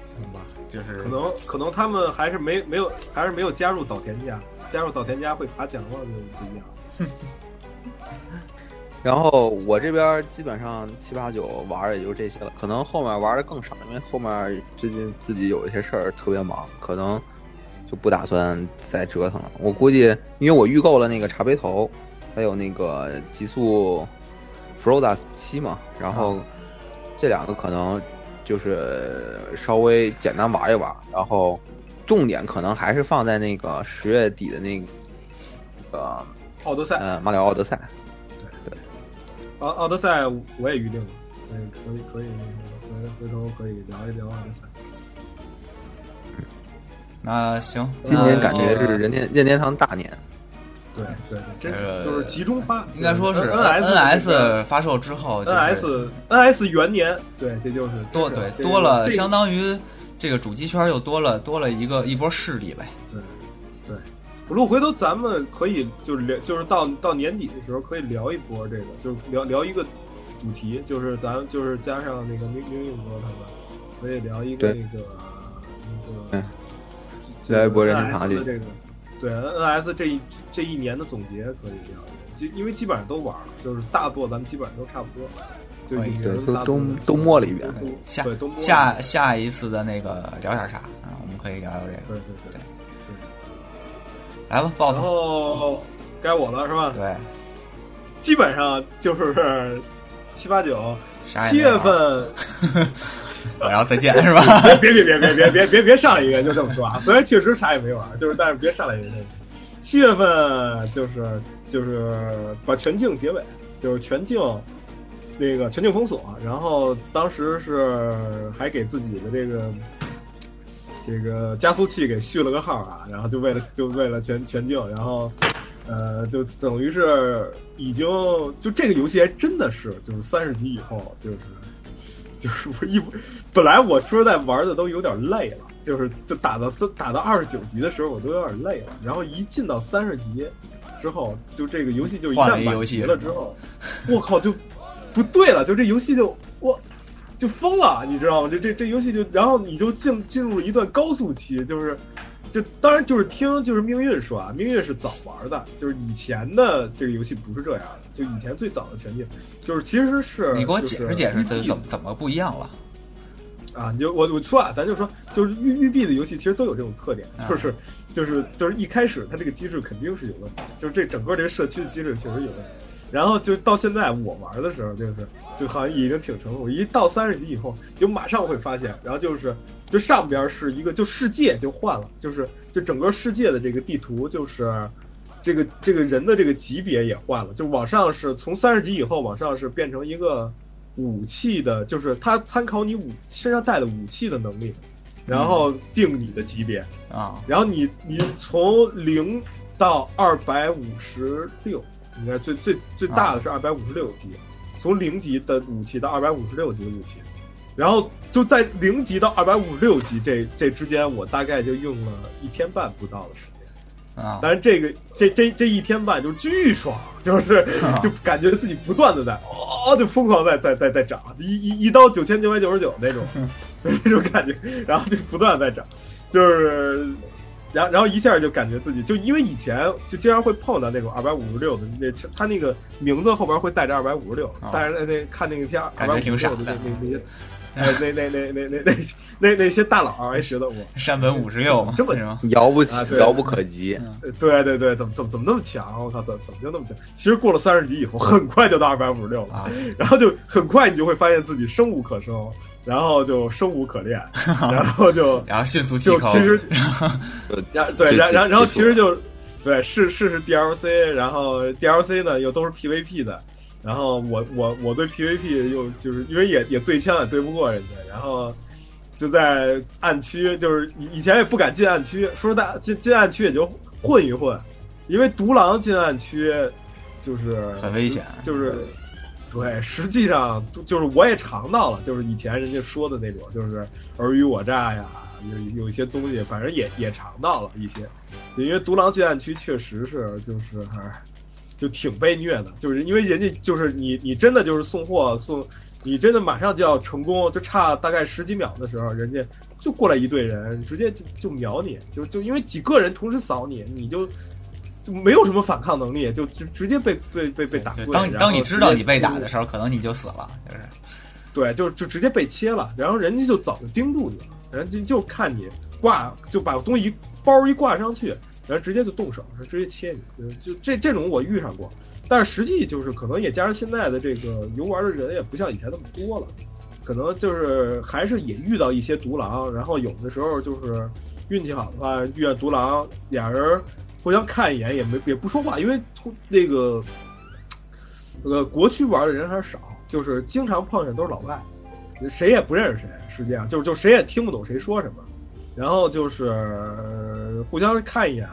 行吧，就是可能可能他们还是没没有还是没有加入岛田家，加入岛田家会爬墙了就不一样。然后我这边基本上七八九玩也就这些了，可能后面玩的更少，因为后面最近自己有一些事儿特别忙，可能就不打算再折腾了。我估计，因为我预购了那个茶杯头，还有那个极速 Froda 七嘛，然后这两个可能就是稍微简单玩一玩，然后重点可能还是放在那个十月底的那个奥德赛，呃马里奥奥德赛。对奥奥德赛我也预定了，可以可以可以回回头可以聊一聊奥德赛。那行，今年感觉是任天任天堂大年，对对，这个就是集中发，应该说是 N S N S 发售之后，NS NS 元年，对，这就是多对多了，相当于这个主机圈又多了多了一个一波势力呗。对对，如果回头咱们可以就是聊，就是到到年底的时候可以聊一波这个，就是聊聊一个主题，就是咱就是加上那个明明宇哥他们，可以聊一个那个那嗯个。聊一波任天堂 NS 这个，对 NS 这一这一年的总结可以聊一聊，基因为基本上都玩了，就是大作咱们基本上都差不多，就都都都摸了一遍下下下一次的那个聊点啥啊？我们可以聊聊这个。对对对对来吧，BOSS。然后该我了是吧？对，基本上就是七八九七月份，然后再见是吧？别别别别别别别别上来一个就这么说啊！虽然确实啥也没玩，就是但是别上来一个。七月份就是就是把全境结尾，就是全境那个全境封锁，然后当时是还给自己的这个这个加速器给续了个号啊，然后就为了就为了全全境，然后呃就等于是已经就这个游戏还真的是就是三十级以后就是就是我一本来我说实在玩的都有点累了，就是就打到三打到二十九级的时候我都有点累了，然后一进到三十级之后，就这个游戏就一旦游戏级了之后，我靠就不对了，就这游戏就我就疯了，你知道吗？这这这游戏就然后你就进进入了一段高速期，就是。就当然就是听就是命运说啊，命运是早玩的，就是以前的这个游戏不是这样的，就以前最早的全境，就是其实是你给我解释解释，这怎么怎么不一样了？啊，你就我我说啊，咱就说，就是育育碧的游戏其实都有这种特点，就是就是就是一开始它这个机制肯定是有问题，就是这整个这个社区的机制确实有问题。然后就到现在我玩的时候，就是就好像已经挺成熟。一到三十级以后，就马上会发现，然后就是就上边是一个就世界就换了，就是就整个世界的这个地图就是这个这个人的这个级别也换了，就往上是从三十级以后往上是变成一个武器的，就是它参考你武身上带的武器的能力，然后定你的级别啊，然后你你从零到二百五十六。应该最最最大的是二百五十六级，从零级的武器到二百五十六级的武器，然后就在零级到二百五十六级这这之间，我大概就用了一天半不到的时间啊。但是这个这这这一天半就巨爽，就是 就感觉自己不断的在哦，就疯狂在在在在涨，一一一刀九千九百九十九那种，就那种感觉，然后就不断在涨，就是。然然后一下就感觉自己就因为以前就经常会碰到那种二百五十六的那他那个名字后边会带着二百五十六，但是那看那个天二百五十六的那那那些，那那那那那那那那些大佬还觉得我。山本五十六这么遥不遥不可及，对对对，怎么怎么怎么那么强？我靠，怎怎么就那么强？其实过了三十级以后，很快就到二百五十六了，然后就很快你就会发现自己生无可生。然后就生无可恋，然后就然后迅速就其实，然对然然然后其实就对试试试 DLC，然后 DLC 呢又都是 PVP 的，然后我我我对 PVP 又就是因为也也对枪也对不过人家，然后就在暗区，就是以以前也不敢进暗区，说实在进进暗区也就混一混，因为独狼进暗区就是很危险，就是。对，实际上就是我也尝到了，就是以前人家说的那种，就是尔虞我诈呀，有有一些东西，反正也也尝到了一些。因为独狼禁暗区确实是就是，就挺被虐的，就是因为人家就是你你真的就是送货送，你真的马上就要成功，就差大概十几秒的时候，人家就过来一队人，直接就就秒你，就就因为几个人同时扫你，你就。没有什么反抗能力，就直直接被被被被打。当当你知道你被打的时候，可能你就死了，就是。对，就就直接被切了，然后人家就早就盯住你了，人家就看你挂，就把东西一包一挂上去，然后直接就动手，直接切你。就就这这种我遇上过，但是实际就是可能也加上现在的这个游玩的人也不像以前那么多了，可能就是还是也遇到一些独狼，然后有的时候就是运气好的话遇见独狼，俩人。互相看一眼也没也不说话，因为那个那个国区玩的人还是少，就是经常碰见都是老外，谁也不认识谁，实际上就就谁也听不懂谁说什么，然后就是互相看一眼，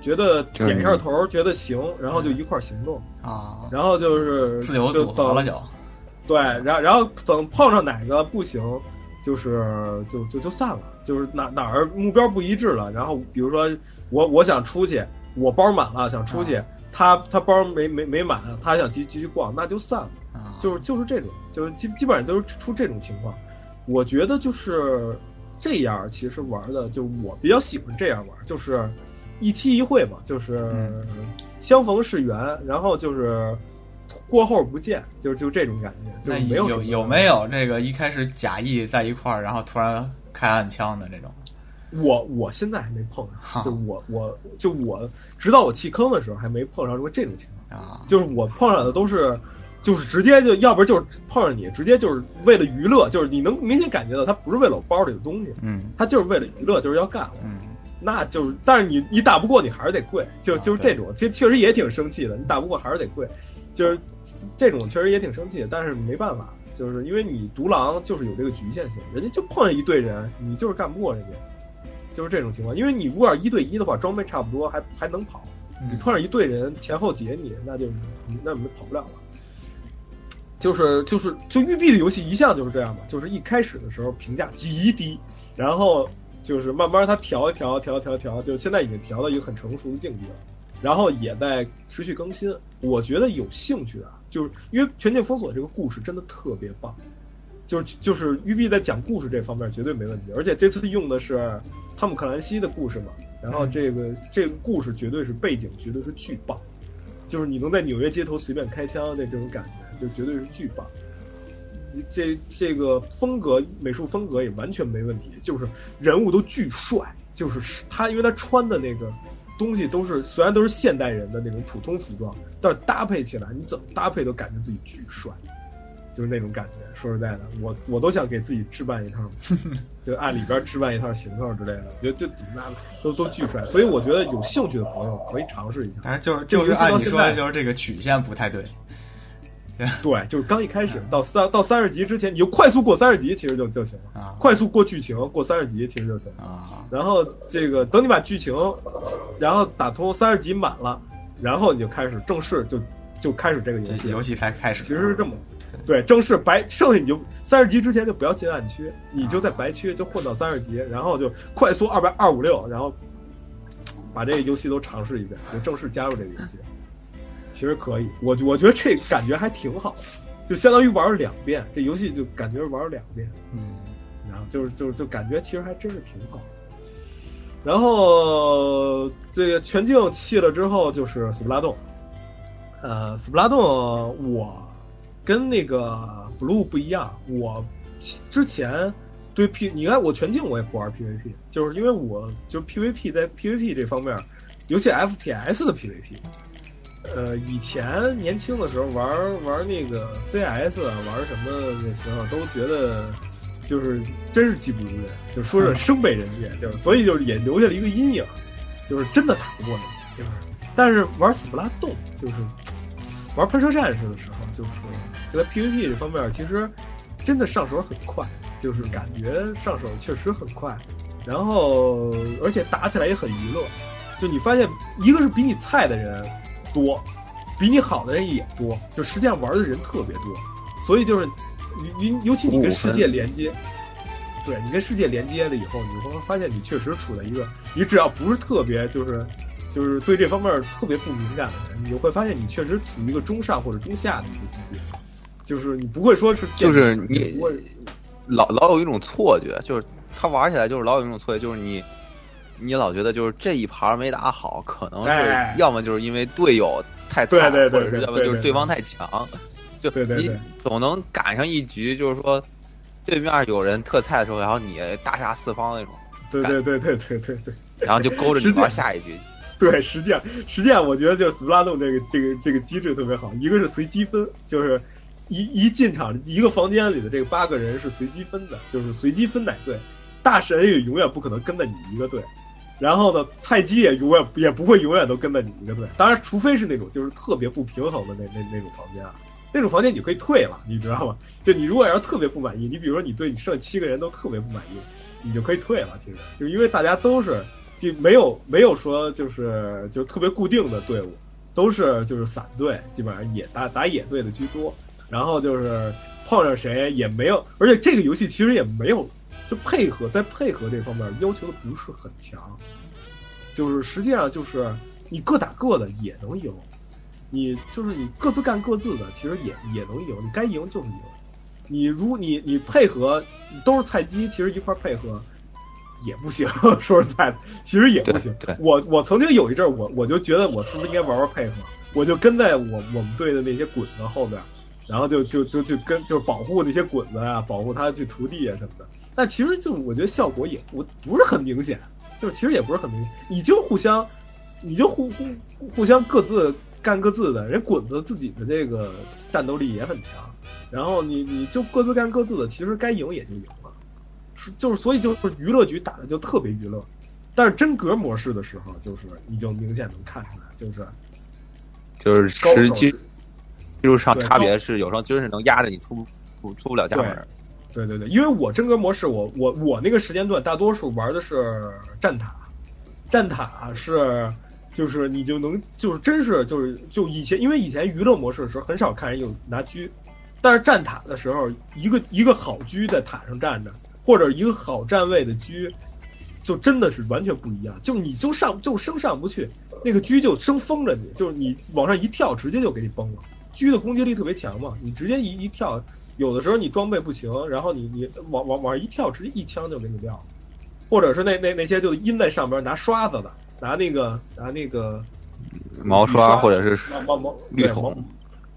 觉得点一下头，觉得行，然后就一块行动啊，然后就是自由组合了就，对，然然后等碰上哪个不行，就是就就就散了，就是哪哪儿目标不一致了，然后比如说。我我想出去，我包满了想出去，他他包没没没满，他想继继续逛，那就散了，就是就是这种，就是基基本上都是出这种情况。我觉得就是这样，其实玩的就我比较喜欢这样玩，就是一期一会嘛，就是相逢是缘，然后就是过后不见，就就这种感觉。就没有有有没有这个一开始假意在一块儿，然后突然开暗枪的这种？我我现在还没碰上，就我我就我直到我弃坑的时候还没碰上过这种情况啊，就是我碰上的都是，就是直接就要不然就是碰上你，直接就是为了娱乐，就是你能明显感觉到他不是为了我包里的东西，嗯，他就是为了娱乐，就是要干，嗯，那就是，但是你你打不过你还是得跪，就就是这种，其实确实也挺生气的，你打不过还是得跪，就是这种确实也挺生气，但是没办法，就是因为你独狼就是有这个局限性，人家就碰上一队人，你就是干不过人家。就是这种情况，因为你如果要一对一的话，装备差不多，还还能跑。你碰上一队人前后截你，那就那你跑不了了。就是就是就育碧的游戏一向就是这样嘛，就是一开始的时候评价极低，然后就是慢慢它调一调调调调，就现在已经调到一个很成熟的境地了，然后也在持续更新。我觉得有兴趣的，就是因为《全境封锁》这个故事真的特别棒，就是就是育碧在讲故事这方面绝对没问题，而且这次用的是。汤姆克兰西的故事嘛，然后这个这个故事绝对是背景，绝对是巨棒，就是你能在纽约街头随便开枪的这种感觉，就绝对是巨棒。这这个风格美术风格也完全没问题，就是人物都巨帅，就是他因为他穿的那个东西都是虽然都是现代人的那种普通服装，但是搭配起来你怎么搭配都感觉自己巨帅，就是那种感觉。说实在的，我我都想给自己置办一套，就按里边置办一套行头之类的，我觉得就怎么搭都都巨帅。所以我觉得有兴趣的朋友可以尝试一下。但是就是就是按你说的，就是这个曲线不太对。对，就是刚一开始到三到三十集之前，你就快速过三十集，其实就就行了。啊，快速过剧情，过三十集其实就行了。啊，然后这个等你把剧情，然后打通三十集满了，然后你就开始正式就就开始这个游戏，游戏才开始。其实是这么，对，正式白剩下你就三十集之前就不要进暗区，你就在白区就混到三十集，然后就快速二百二五六，然后把这个游戏都尝试一遍，就正式加入这个游戏。其实可以，我我觉得这感觉还挺好，就相当于玩了两遍，这游戏就感觉玩了两遍，嗯，然后就是就是就感觉其实还真是挺好。然后这个全境弃了之后就是斯普拉洞，呃，斯普拉洞我跟那个 blue 不一样，我之前对 P 你看我全境我也不玩 PVP，就是因为我就 PVP 在 PVP 这方面，尤其 FPS 的 PVP。呃，以前年轻的时候玩玩那个 CS 啊，玩什么那时候都觉得就是真是技不如人，就说是生被人界，就是所以就是也留下了一个阴影，就是真的打不过你，就是。但是玩死不拉动，就是玩喷射战士的时候，就是就在 PVP 这方面，其实真的上手很快，就是感觉上手确实很快，然后而且打起来也很娱乐，就你发现一个是比你菜的人。多，比你好的人也多，就实际上玩的人特别多，所以就是你你尤其你跟世界连接，对你跟世界连接了以后，你会发现你确实处在一个，你只要不是特别就是就是对这方面特别不敏感的人，你会发现你确实处于一个中上或者中下的一个级别，就是你不会说是就是你老老有一种错觉，就是他玩起来就是老有一种错觉，就是你。你老觉得就是这一盘没打好，可能是要么就是因为队友太菜，或者是要么就是对方太强，就你总能赶上一局，就是说对面有人特菜的时候，然后你大杀四方那种。对对对对对对对。然后就勾着你玩下一局。对，实际上实际上我觉得就是斯普拉洞这个这个这个机制特别好，一个是随机分，就是一一进场一个房间里的这个八个人是随机分的，就是随机分哪队，大神也永远不可能跟在你一个队。然后呢，菜鸡也永远也不会永远都跟在你一个队，当然，除非是那种就是特别不平衡的那那那种房间啊，那种房间你可以退了，你知道吗？就你如果要是特别不满意，你比如说你对你剩七个人都特别不满意，你就可以退了。其实就因为大家都是就没有没有说就是就特别固定的队伍，都是就是散队，基本上野打打野队的居多。然后就是碰上谁也没有，而且这个游戏其实也没有。就配合，在配合这方面要求的不是很强，就是实际上就是你各打各的也能赢，你就是你各自干各自的，其实也也能赢，你该赢就是赢。你如你你配合都是菜鸡，其实一块配合也不行。说实在的，其实也不行。我我曾经有一阵儿，我我就觉得我是不是应该玩玩配合，我就跟在我我们队的那些滚子后边，然后就就就就跟就是保护那些滚子啊，保护他去徒弟啊什么的。但其实就我觉得效果也不不是很明显，就是其实也不是很明显，你就互相，你就互互互相各自干各自的，人滚子自己的这个战斗力也很强，然后你你就各自干各自的，其实该赢也就赢了，是就是所以就是娱乐局打的就特别娱乐，但是真格模式的时候，就是你就明显能看出来，就是就是实际技术上差别是有时候真是能压着你出出出不了家门。对对对，因为我真格模式，我我我那个时间段大多数玩的是战塔，战塔是就是你就能就是真是就是就以前因为以前娱乐模式的时候很少看人有拿狙，但是战塔的时候一个一个好狙在塔上站着，或者一个好站位的狙，就真的是完全不一样，就你就上就升上不去，那个狙就生封着你，就是你往上一跳直接就给你崩了，狙的攻击力特别强嘛，你直接一一跳。有的时候你装备不行，然后你你往往往上一跳，直接一枪就给你撂了，或者是那那那些就阴在上边拿刷子的，拿那个拿那个毛刷或者是毛毛绿桶，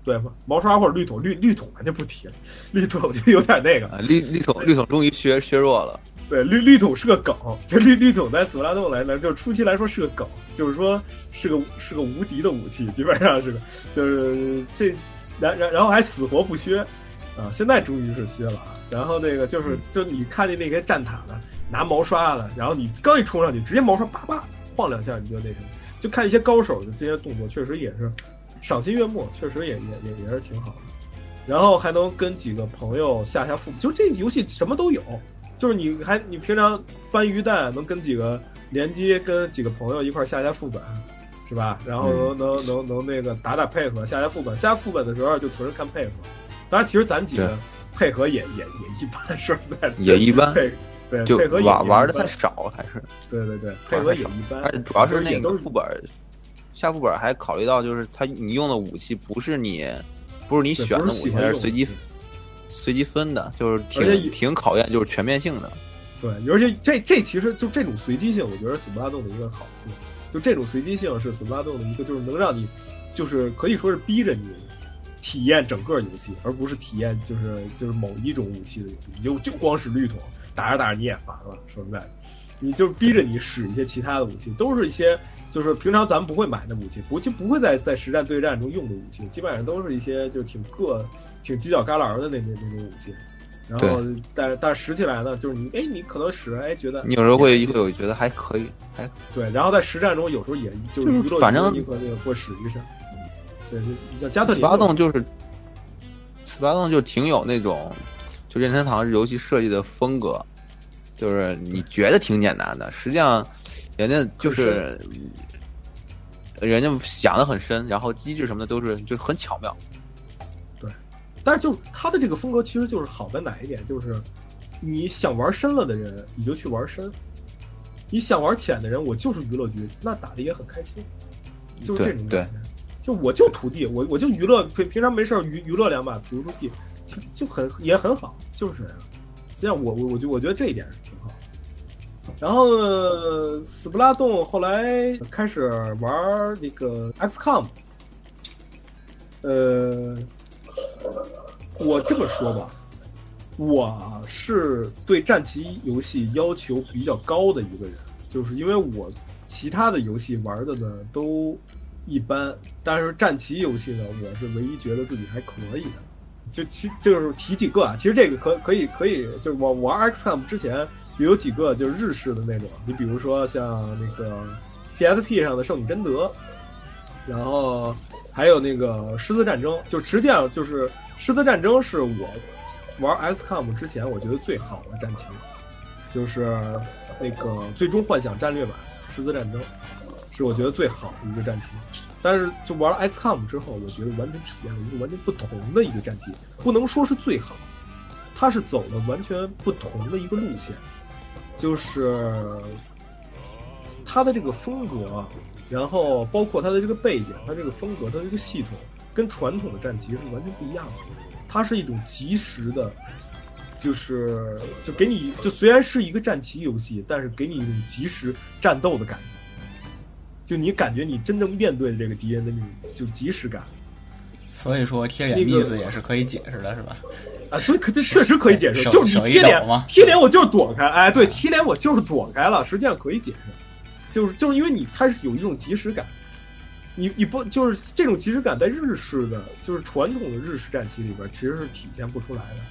对吗？毛刷或者绿桶，绿绿桶咱就不提了，绿桶就有点那个。啊，绿绿桶绿桶终于削削弱了。对，绿绿桶是个梗，就绿绿桶在斯普拉洞来来，就是初期来说是个梗，就是说是个是个无敌的武器，基本上是个，就是这，然然然后还死活不削，啊，现在终于是削了啊。然后那个就是就你看见那些战塔的拿毛刷的，然后你刚一冲上去，直接毛刷叭叭晃两下，你就那什么，就看一些高手的这些动作，确实也是赏心悦目，确实也也也也是挺好的。然后还能跟几个朋友下下副本，就这游戏什么都有。就是你还你平常搬鱼蛋能跟几个联机跟几个朋友一块下下副本，是吧？然后能能能能那个打打配合下下副本，下副本的时候就纯是看配合。当然，其实咱几个配合也也也一般，说实在的，也一般。对对，就配合玩玩的太少，还是对对对，配合也一般。而且主要是那个副本下副本还考虑到就是他你用的武器不是你不是你选的武器，而是随机。随机分的，就是挺挺考验，就是全面性的。对，而且这这其实就这种随机性，我觉得死不拉动的一个好处，就这种随机性是死不拉动的一个，就是能让你，就是可以说是逼着你体验整个游戏，而不是体验就是就是某一种武器的游戏。你就就光使绿桶打着打着你也烦了，说实在的，你就逼着你使一些其他的武器，都是一些就是平常咱们不会买的武器，不就不会在在实战对战中用的武器，基本上都是一些就挺个。挺犄角旮旯的那那那种武器，然后但但使起来呢，就是你哎，你可能使哎觉得你有时候会会有觉得还可以，还对，然后在实战中有时候也就是娱乐，反正你和那个会使一下，对，像加特斯巴洞就是斯巴洞就挺有那种就任天堂游戏设计的风格，就是你觉得挺简单的，实际上人家就是人家想的很深，然后机制什么的都是就很巧妙。对但是，就他的这个风格，其实就是好在哪一点？就是你想玩深了的人，你就去玩深；你想玩浅的人，我就是娱乐局，那打的也很开心，就是这种感觉。就我就土地，我我就娱乐，平平常没事娱娱乐两把，比如说地，就就很也很好，就是这样。这样我我我就我觉得这一点是挺好。然后死不拉洞后来开始玩那个 XCOM，呃。我这么说吧，我是对战棋游戏要求比较高的一个人，就是因为我其他的游戏玩的呢都一般，但是战棋游戏呢，我是唯一觉得自己还可以的。就其就是提几个啊，其实这个可可以可以，就是我玩 XCOM 之前有几个就是日式的那种，你比如说像那个 PSP 上的《圣女贞德》，然后。还有那个狮子战争，就实际上就是狮子战争是我玩 XCOM 之前我觉得最好的战棋，就是那个最终幻想战略版狮子战争，是我觉得最好的一个战棋。但是就玩了 XCOM 之后，我觉得完全体验了一个完全不同的一个战棋，不能说是最好，它是走了完全不同的一个路线，就是它的这个风格。然后包括它的这个背景，它这个风格，它这个系统，跟传统的战棋是完全不一样的。它是一种即时的，就是就给你就虽然是一个战棋游戏，但是给你一种即时战斗的感觉。就你感觉你真正面对这个敌人的那种就即时感。所以说贴脸意思也是可以解释的，是吧？啊，所以可这确实可以解释，就是你贴脸贴脸我就是躲开，哎，对，贴脸我就是躲开了，实际上可以解释。就是就是因为你它是有一种即时感，你你不就是这种即时感在日式的就是传统的日式战棋里边其实是体现不出来的。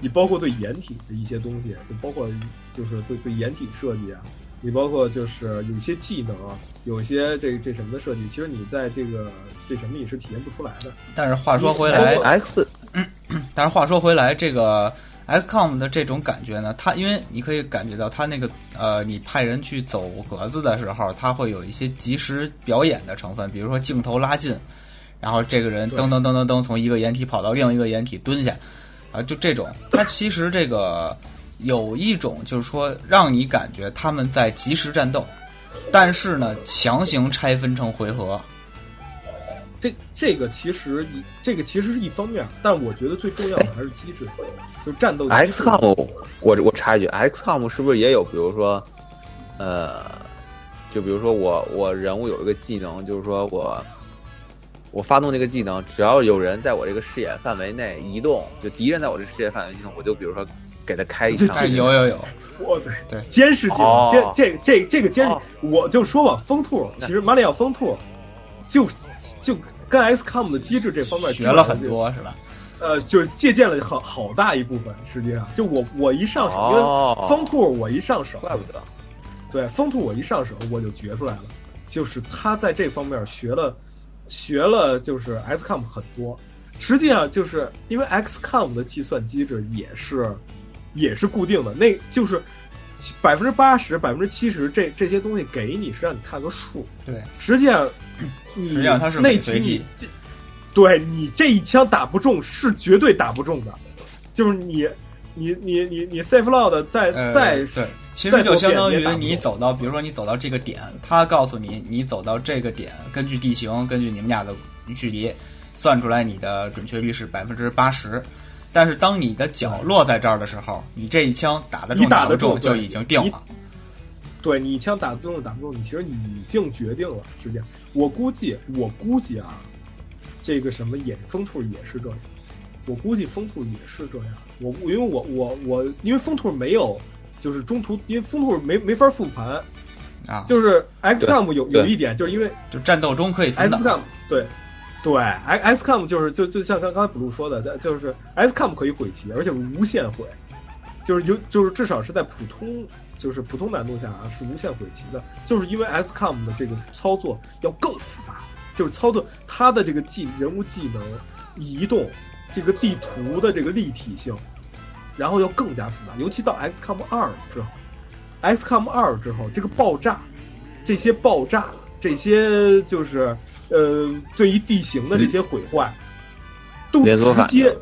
你包括对掩体的一些东西，就包括就是对对掩体设计啊，你包括就是有些技能啊，有些这这什么的设计，其实你在这个这什么你是体验不出来的。但是话说回来，X，但是话说回来这个。XCOM 的这种感觉呢，它因为你可以感觉到它那个呃，你派人去走格子的时候，它会有一些即时表演的成分，比如说镜头拉近，然后这个人噔噔噔噔噔从一个掩体跑到另一个掩体蹲下，啊，就这种，它其实这个有一种就是说让你感觉他们在即时战斗，但是呢，强行拆分成回合。这这个其实一这个其实是一方面，但我觉得最重要的还是机制，就战斗。XCOM，我我插一句，XCOM 是不是也有，比如说，呃，就比如说我我人物有一个技能，就是说我我发动这个技能，只要有人在我这个视野范围内移动，就敌人在我这视野范围内移动，我就比如说给他开一枪。哎，有有有，我对对监视技能，哦这这这这个监视哦，我就说吧，风兔其实马里奥风兔就就跟 XCOM 的机制这方面学了很，多是吧？呃，就是借鉴了好好大一部分。实际上，就我我一上手，因哦为风兔我一上手，怪不得。对风兔我一上手我就觉出来了，就是他在这方面学了学了，就是 XCOM 很多。实际上就是因为 XCOM 的计算机制也是也是固定的，那就是百分之八十、百分之七十这这些东西给你是让你看个数，对，实际上 你实际上它是那伪随机对你这一枪打不中是绝对打不中的，就是你你你你你 safe load 在呃，在对，其实就相当于你走到，比如说你走到这个点，他告诉你你走到这个点，根据地形，根据你们俩的距离，算出来你的准确率是百分之八十。但是当你的脚落在这儿的时候，你这一枪打得中你打得不中就已经定了。对你一枪打不中打不中，你其实你已经决定了。是这样，我估计，我估计啊，这个什么也风兔也是这样。我估计风兔也是这样。我因为我我我因为风兔没有，就是中途因为风兔没没法复盘，啊，就是 XCOM 有有一点，就是因为就战斗中可以存 XCOM 档。对对 X XCOM 就是就就像刚刚 blue 说的，就是 XCOM 可以毁棋，而且无限毁，就是有就是至少是在普通就是普通难度下啊是无限毁棋的，就是因为 XCOM 的这个操作要更复杂，就是操作它的这个技人物技能移动这个地图的这个立体性，然后要更加复杂，尤其到 XCOM 二之后，XCOM 二之后这个爆炸，这些爆炸，这些就是呃对于地形的这些毁坏，都直接，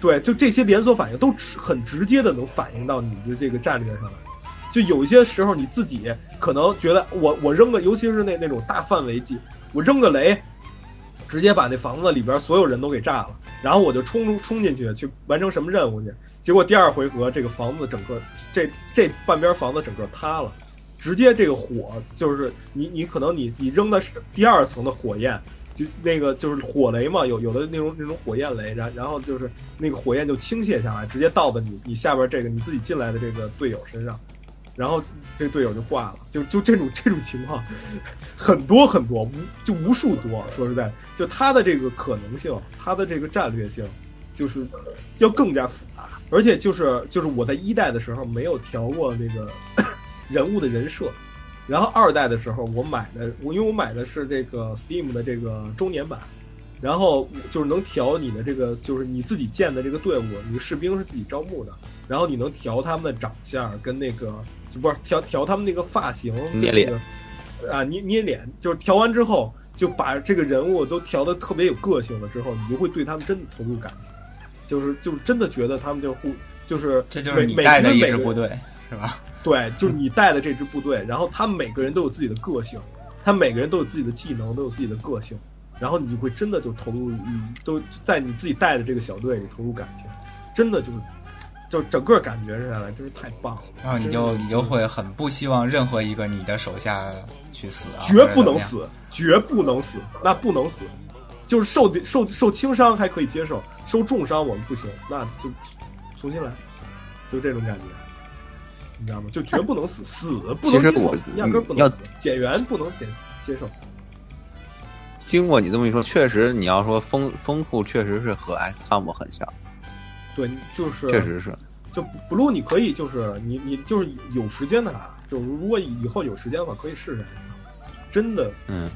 对，就这些连锁反应都直很直接的能反映到你的这个战略上来。就有一些时候你自己可能觉得我我扔个，尤其是那那种大范围技，我扔个雷，直接把那房子里边所有人都给炸了，然后我就冲冲进去去完成什么任务去，结果第二回合这个房子整个这这半边房子整个塌了，直接这个火就是你你可能你你扔的是第二层的火焰，就那个就是火雷嘛，有有的那种那种火焰雷，然然后就是那个火焰就倾泻下来，直接倒在你你下边这个你自己进来的这个队友身上，然后这队友就挂了，就就这种这种情况 很多很多，无就无数多。说实在，就它的这个可能性，它的这个战略性，就是要更加复杂。而且就是就是我在一代的时候没有调过那个人物的人设，然后二代的时候我买的我因为我买的是这个 Steam 的这个周年版。然后就是能调你的这个，就是你自己建的这个队伍，你士兵是自己招募的，然后你能调他们的长相跟那个，就不是调调他们那个发型，捏脸。啊捏捏脸，就是调完之后就把这个人物都调的特别有个性了之后，你就会对他们真的投入感情，就是就是真的觉得他们就互就是这就是你每带的一支部队，是吧？对，就是你带的这支部队，然后他们每个人都有自己的个性，他每个人都有自己的技能，都有自己的个性，然后你就会真的就投入，你都在你自己带的这个小队里投入感情，真的就是，就整个感觉下来真是太棒了。然后你就你就会很不希望任何一个你的手下去死啊，绝不能。死，绝不能死，那不能死，就是受受受轻伤还可以接受，受重伤我们不行，那就重新来，就这种感觉，你知道吗？就绝不能死，死不能接受其实我，压根儿不能死，减员不能减接受。经过你这么一说，确实你要说风风兔确实是和 XCOM 很像，对，就是确实是。就 blue 你可以就是你你就是有时间的话，就是如果以后有时间的话，可以试试。真的，嗯，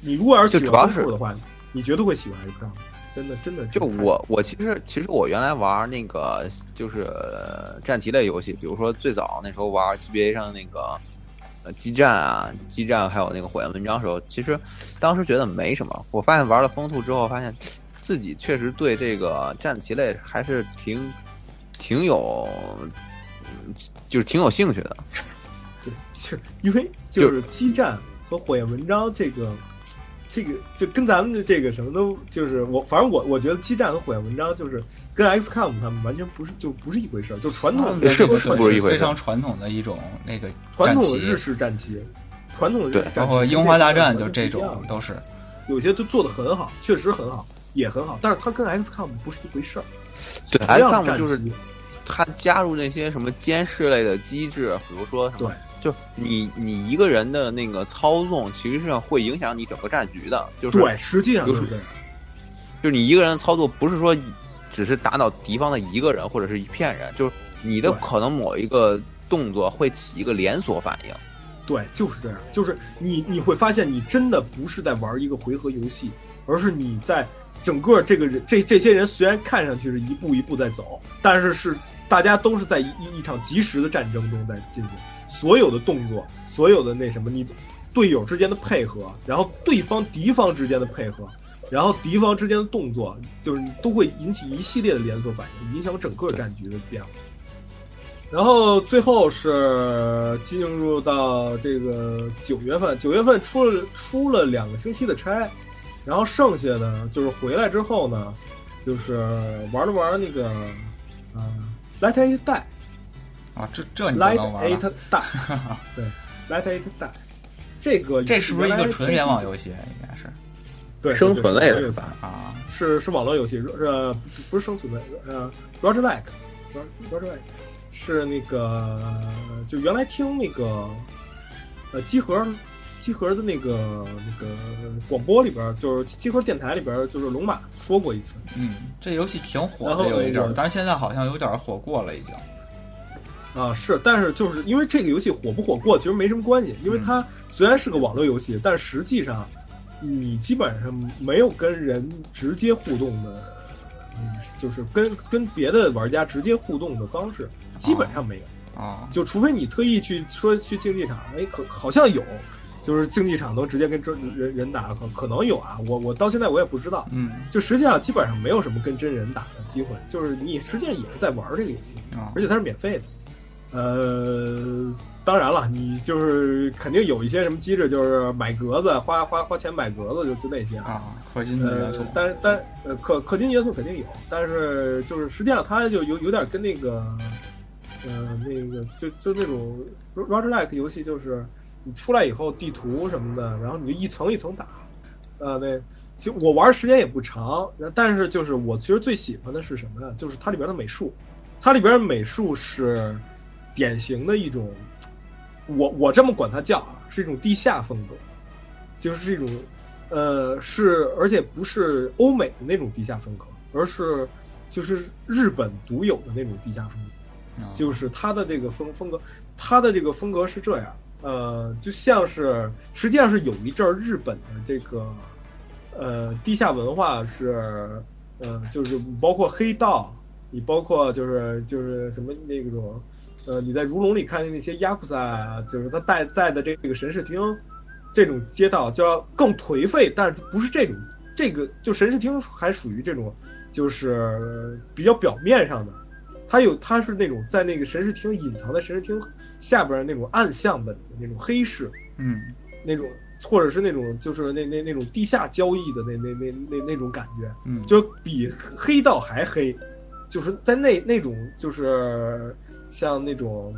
你如果要是喜欢风兔的话，你绝对会喜欢 XCOM。真的真的，就我我其实其实我原来玩那个就是呃战棋类游戏，比如说最早那时候玩 GBA 上那个呃激战啊，激战还有那个火焰文章的时候，其实当时觉得没什么。我发现玩了风兔之后，发现自己确实对这个战棋类还是挺挺有，嗯就是挺有兴趣的。对，就因为就是激战和火焰文章这个，这个就跟咱们的这个什么都就是我，反正我我觉得激战和火焰文章就是跟 XCOM 他们完全不是就不是一回事儿，就传统的是不是不是不是一回事非常传统的一种那个传战棋统的日，式战棋，传统的日式对。战棋包括樱花大战就这种都是。有些都做的很好，确实很好，也很好，但是它跟 XCOM 不是一回事儿。对，XCOM 战就是它加入那些什么监视类的机制，比如说什么对，就你你一个人的那个操纵，其实上会影响你整个战局的。就是对，实际上就就是是这样。就是你一个人的操作，不是说只是打倒敌方的一个人或者是一片人，就是你的可能某一个动作会起一个连锁反应。对，就是这样，就是你你会发现，你真的不是在玩一个回合游戏，而是你在整个这个人这这些人虽然看上去是一步一步在走，但是是大家都是在一一一场及时的战争中在进行，所有的动作，所有的那什么，你队友之间的配合，然后对方敌方之间的配合。然后敌方之间的动作，就是都会引起一系列的连锁反应，影响整个战局的变化。然后最后是进入到这个九月份，九月份出了出了两个星期的差，然后剩下的就是回来之后呢，就是玩了玩那个，呃，Light It Die，啊，这这你都 Light 能玩 It 了？Die，对，Light It Die，这个这是不是一个纯联网游？戏？应该是对，生存类的吧？啊，是是网络游戏，呃，不是生存类，呃，Roger Like，Roger Like 是那个，就原来听那个，呃，机核，机核的那个那个广播里边，就是机核电台里边，就是龙马说过一次，嗯，这游戏挺火的有一阵儿，但是现在好像有点火过了已经。啊，是，但是就是因为这个游戏火不火过，其实没什么关系，因为它虽然是个网络游戏，但实际上你基本上没有跟人直接互动的，嗯，就是跟跟别的玩家直接互动的方式，基本上没有，啊，就除非你特意去说去竞技场，哎，可好像有，就是竞技场能直接跟真人人打，可可能有啊，我我到现在我也不知道，嗯就实际上基本上没有什么跟真人打的机会，就是你实际上也是在玩这个游戏。啊而且它是免费的。呃，当然了，你就是肯定有一些什么机制，就是买格子，花花花钱买格子，就就那些啊。啊，氪金的元素呃，但但呃氪氪金元素肯定有，但是就是实际上它就有有点跟那个呃那个就就那种 Roger Like 游戏，就是你出来以后地图什么的，然后你就一层一层打。呃，那其实我玩时间也不长，但是就是我其实最喜欢的是什么呀？就是它里边的美术，它里边的美术是典型的一种，我我这么管它叫啊，是一种地下风格，就是这种呃是而且不是欧美的那种地下风格，而是就是日本独有的那种地下风格。啊就是它的这个风风格，它的这个风格是这样，呃，就像是实际上是有一阵儿日本的这个呃地下文化是呃就是包括黑道，你包括就是就是什么那种呃你在如龙里看见那些亚库萨，就是他带在的这个神视厅这种街道就要更颓废，但是不是这种这个就神视厅还属于这种就是比较表面上的。它有，它是那种在那个神视厅隐藏在神视厅下边儿那种暗巷本的那种黑市，嗯那种或者是那种就是那那那种地下交易的那那那那那种感觉，嗯，就比黑道还黑，就是在那那种就是像那种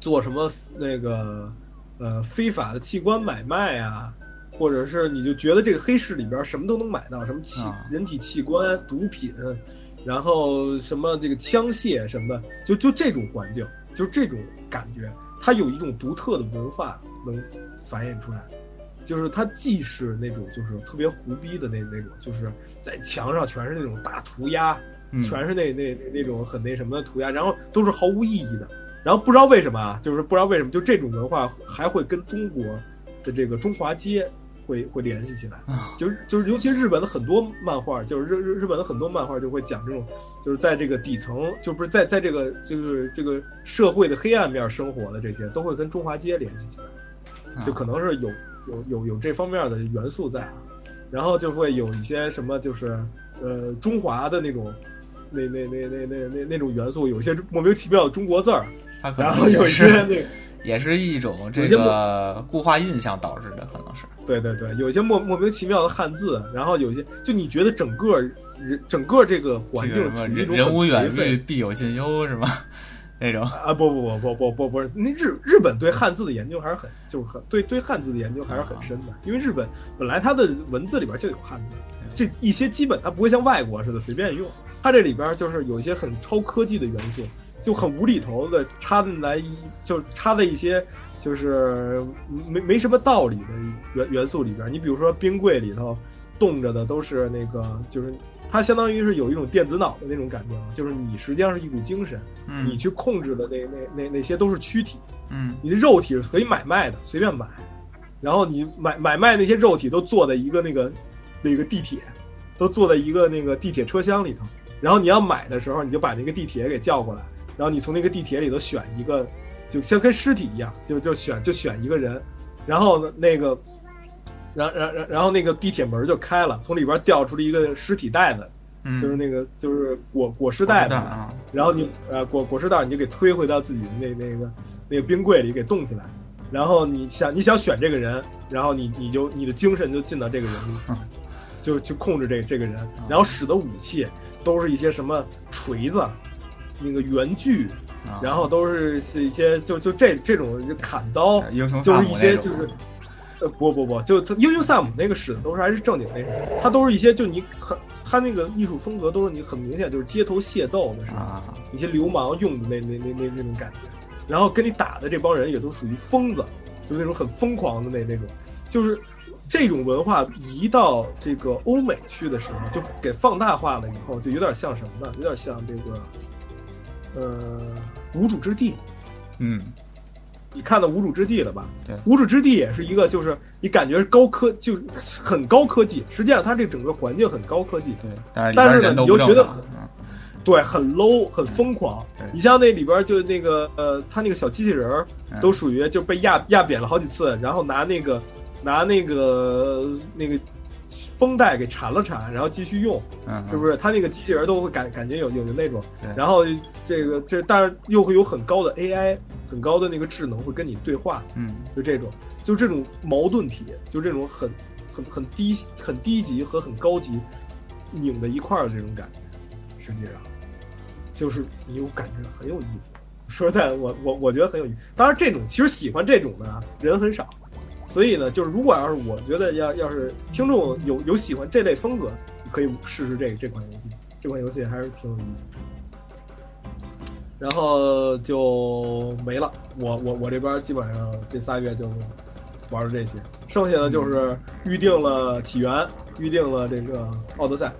做什么那个呃非法的器官买卖啊，或者是你就觉得这个黑市里边什么都能买到，什么器啊人体器官、毒品，然后什么这个枪械什么的，就就这种环境，就这种感觉，它有一种独特的文化能繁衍出来。就是它既是那种就是特别胡逼的那那种，就是在墙上全是那种大涂鸦，嗯全是那那那种很那什么的涂鸦，然后都是毫无意义的。然后不知道为什么啊，就是不知道为什么，就这种文化还会跟中国的这个中华街会会联系起来。就 是就是，尤其日本的很多漫画，就是日日日本的很多漫画就会讲这种，就是在这个底层，就不是在在这个就是这个社会的黑暗面生活的这些，都会跟中华街联系起来。就可能是有有有有这方面的元素在啊，然后就会有一些什么就是呃中华的那种那那那那那那那种元素，有些莫名其妙的中国字儿，它可然后有能也是一些那个 也是一种这个固化印象导致的，可能是对对对，有些莫莫名其妙的汉字，然后有些就你觉得整个人整个这个环境个什么人人无远虑，必有近忧是吗？那种。啊不不不不不不不是，那日日本对汉字的研究还是很就是很对对汉字的研究还是很深的，因为日本本来它的文字里边就有汉字，这一些基本它不会像外国似的随便用，它这里边就是有一些很超科技的元素，就很无厘头的插进来一就插在一些就是没没什么道理的元元素里边，你比如说冰柜里头冻着的都是那个就是。它相当于是有一种电子脑的那种感觉，就是你实际上是一股精神，嗯你去控制的那那那那些都是躯体，嗯你的肉体是可以买卖的，随便买，然后你买买卖那些肉体都坐在一个那个那个地铁，都坐在一个那个地铁车厢里头，然后你要买的时候，你就把那个地铁给叫过来，然后你从那个地铁里头选一个，就像跟尸体一样，就就选就选一个人，然后呢那个。然然然然后那个地铁门就开了，从里边掉出了一个尸体袋子，嗯，就是那个就是裹裹尸袋子，啊，然后你呃裹裹尸袋你就给推回到自己的那那个那个冰柜里给冻起来，然后你想你想选这个人，然后你你就你的精神就进到这个人里，就去控制这这个人，然后使的武器都是一些什么锤子，那个圆锯，啊。然后都是是一些就就这这种砍刀，英雄就是一些就是，呃不不不，就他英雄萨姆那个使的都是还是正经那种，他都是一些就你很他那个艺术风格都是你很明显就是街头械斗的时候，啊，一些流氓用的那那那那那种感觉，然后跟你打的这帮人也都属于疯子，就那种很疯狂的那那种，就是这种文化移到这个欧美去的时候，就给放大化了以后，就有点像什么呢？有点像这个，呃，无主之地。嗯，你看到无主之地了吧？对无主之地也是一个，就是你感觉高科，就是很高科技，实际上它这整个环境很高科技，对，但是呢你又觉得正常，嗯对，很 low，很疯狂。你像那里边就那个呃，他那个小机器人儿嗯都属于就被压压扁了好几次，然后拿那个拿那个那个绷带给缠了缠，然后继续用，嗯，是不是？他那个机器人都会感感觉有有有那种对，然后这个这但是又会有很高的 AI，很高的那个智能会跟你对话，嗯就这种，就这种矛盾体，就这种很很很低很低级和很高级拧在一块儿的这种感觉，实际上就是你有感觉很有意思。说实在，我我我觉得很有意思。当然，这种其实喜欢这种的啊人很少，所以呢，就是如果要是我觉得要要是听众有有喜欢这类风格，可以试试这这款游戏。这款游戏还是挺有意思。然后就没了。我我我这边基本上这仨月就玩了这些，剩下的就是预定了起源，预定了这个奥德赛，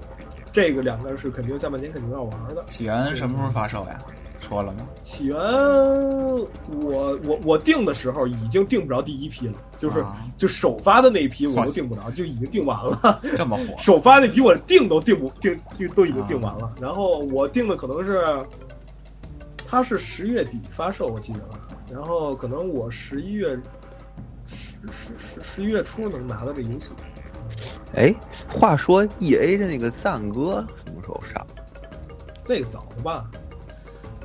这个两个是肯定下半年肯定要玩的。起源什么时候发售呀？说了吗？起源，我我我定的时候已经订不着第一批了，就是、啊就首发的那一批我都订不着，就已经订完了。这么火？首发那批我订都订不订订都已经订完了，然后我订的可能是，它是十月底发售，我记得了，然后可能我十一月十十十十一月初能拿到这游戏。哎，话说 E A 的那个赞歌什么时候上？那个早了吧？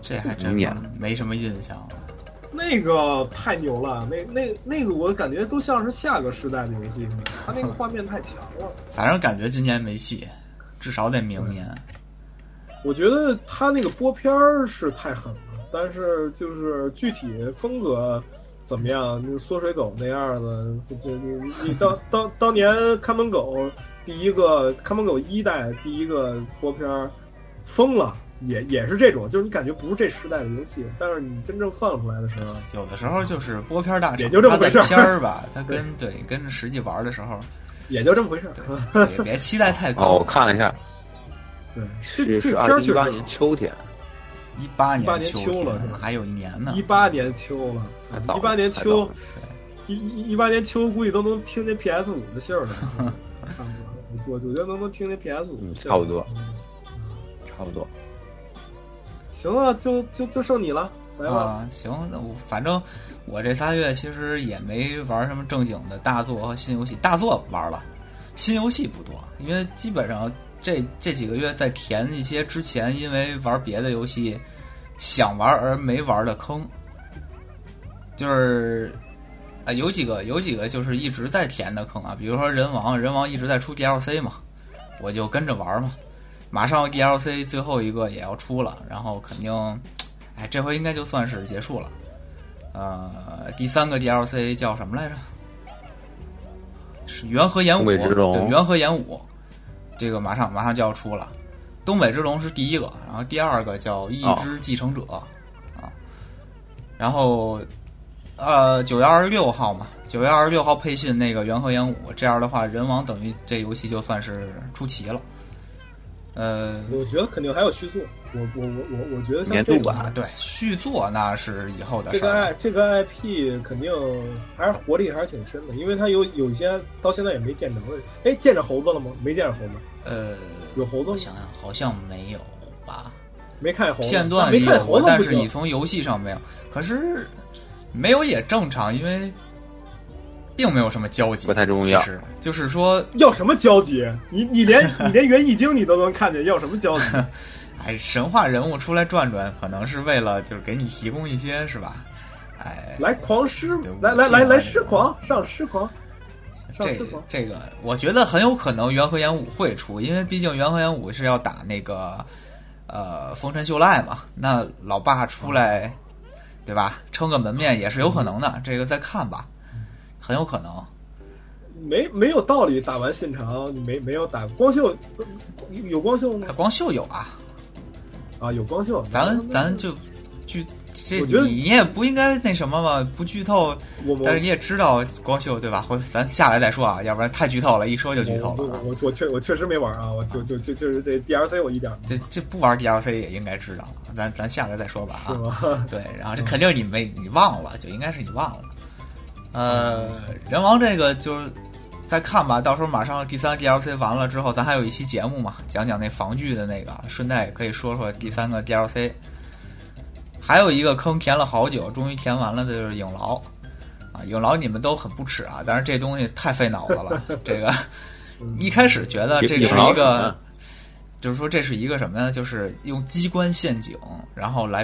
这还真没什么印象了。那个太牛了，那那那个我感觉都像是下个时代的游戏，它那个画面太强了。反正感觉今年没戏，至少得明年。我觉得他那个播片儿是太狠了，但是就是具体风格怎么样，就是缩水狗那样的，就你你当当当年看门狗第一个看门狗一代第一个播片儿疯了，也也是这种，就是你感觉不是这时代的游戏，但是你真正放出来的时候，有的时候就是播片大厂，也就这么回事儿片儿吧，它跟对跟着实际玩的时候，也就这么回事儿。也别期待太高哦，高我。看了一下，对，这是是二零一八年秋天，一八18年秋秋了还有一年呢一。八年秋了一八年秋了，一一一八年秋估计都能听见 PS 五的信儿了，差不多。我我觉得能能听见 PS 五差不多嗯。差不多。行了，就就就剩你了，来吧。啊，行，那我反正我这仨月其实也没玩什么正经的大作和新游戏，大作玩了，新游戏不多，因为基本上这这几个月在填一些之前因为玩别的游戏想玩而没玩的坑，就是啊、有几个有几个就是一直在填的坑啊，比如说人王，人王一直在出 DLC 嘛，我就跟着玩嘛。马上 DLC 最后一个也要出了，然后肯定，哎，这回应该就算是结束了。呃，第三个 DLC 叫什么来着？是元和演武，元和演武，这个马上马上就要出了。东北之龙是第一个，然后第二个叫一之继承者、啊，然后呃九月二十六号嘛，九月二十六号配信那个元和演武，这样的话人王等于这游戏就算是出齐了。呃，我觉得肯定还有续作。我我我我我觉得像这个啊，对，续作那是以后的这个事儿了 I 这个 IP 肯定还是活力还是挺深的，因为它有有一些到现在也没见着的。哎，见着猴子了吗？没见着猴子，呃，有猴子吗？我想想，好像没有吧？没看见猴子，片段没看里有过，但是你从游戏上没有。可是没有也正常，因为并没有什么交集，不太重要其实就是说，要什么交集？你你连你连元易经你都能看见，要什么交集？哎，神话人物出来转转，可能是为了就是给你提供一些是吧？哎，来狂狮，来来来来武器嘛狮狂，上狮狂，上这狮狂。这个，我觉得很有可能元和演武会出，因为毕竟元和演武是要打那个呃丰臣秀赖嘛，那老爸出来，对吧？撑个门面也是有可能的，这个再看吧，很有可能。没没有道理，打完现场你没没有打光秀，有光秀吗哎？光秀有啊，啊，有光秀，咱咱就剧这你你也不应该那什么嘛，不剧透，但是你也知道光秀对吧？回咱下来再说啊，要不然太剧透了，一说就剧透了啊。我我确我确实没玩啊，我就就就就是这 DLC 我一点这这不玩 DLC 也应该知道，咱咱下来再说吧啊。对，然后这肯定你没你忘了，就应该是你忘了。呃，人王这个就是再看吧，到时候马上第三 DLC 完了之后，咱还有一期节目嘛，讲讲那防具的那个，顺带也可以说说第三个 DLC。还有一个坑填了好久，终于填完了的就是影牢啊，影牢你们都很不耻啊，但是这东西太费脑子了，这个一开始觉得这是一个。就是说这是一个什么呢？就是用机关陷阱，然后来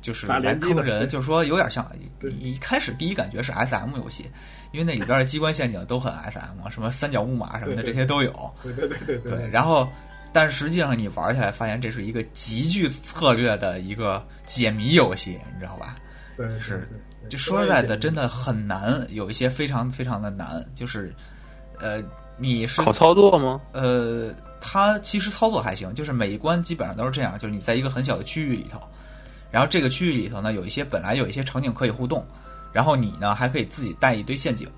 就是来坑人，就是说有点像对一开始第一感觉是 S M 游戏，因为那里边的机关陷阱都很 S M，什么三角木马什么的这些都有。对对对对对，然后但是实际上你玩起来发现这是一个极具策略的一个解谜游戏，你知道吧？对，就是就说实在的，真的的很难，有一些非常非常的难，就是呃，你是好操作吗？呃，它其实操作还行，就是每一关基本上都是这样，就是你在一个很小的区域里头，然后这个区域里头呢，有一些本来有一些场景可以互动，然后你呢还可以自己带一堆陷阱，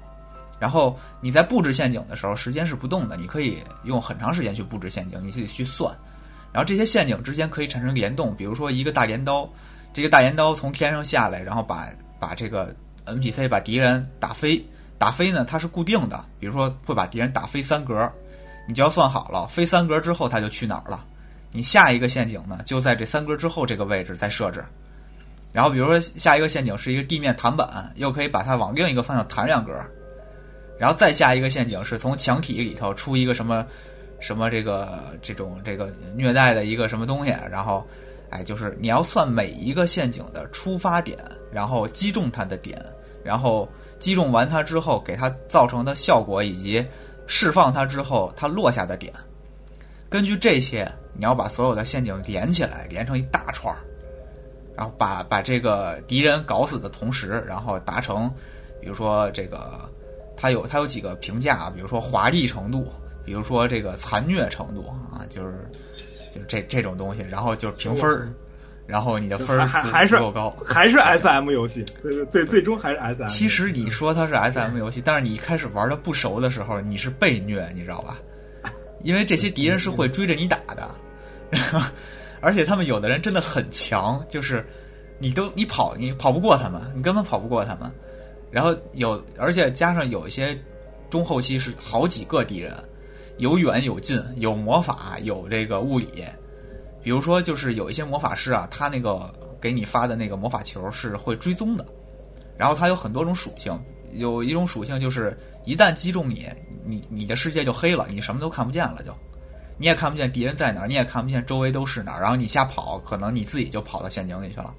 然后你在布置陷阱的时候，时间是不动的，你可以用很长时间去布置陷阱，你自己去算，然后这些陷阱之间可以产生联动，比如说一个大镰刀，这个大镰刀从天上下来，然后把把这个 NPC 把敌人打飞，打飞呢它是固定的，比如说会把敌人打飞三格，你就要算好了，飞三格之后它就去哪儿了。你下一个陷阱呢，就在这三格之后这个位置再设置。然后比如说下一个陷阱是一个地面弹板，又可以把它往另一个方向弹两格。然后再下一个陷阱是从墙体里头出一个什么什么这个这种这个虐待的一个什么东西，然后哎就是你要算每一个陷阱的出发点，然后击中它的点，然后击中完它之后给它造成的效果以及释放它之后它落下的点。根据这些，你要把所有的陷阱连起来，连成一大串儿，然后把把这个敌人搞死的同时，然后达成，比如说这个，它有它有几个评价，比如说华丽程度，比如说这个残虐程度啊，就是就是这这种东西，然后就是评分儿，然后你的分儿足还还还是足够高，还是 S M 游戏，最最最终还是 S M。其实你说它是 S M 游戏，但是你一开始玩的不熟的时候，你是被虐，你知道吧？因为这些敌人是会追着你打的，然后而且他们有的人真的很强，就是你都你跑你跑不过他们，你根本跑不过他们。然后有而且加上有一些中后期是好几个敌人，有远有近，有魔法，有这个物理。比如说，就是有一些魔法师啊，他那个给你发的那个魔法球是会追踪的，然后它有很多种属性，有一种属性就是一旦击中你，你你的世界就黑了，你什么都看不见了就，你也看不见敌人在哪儿，你也看不见周围都是哪儿，然后你瞎跑，可能你自己就跑到陷阱里去了。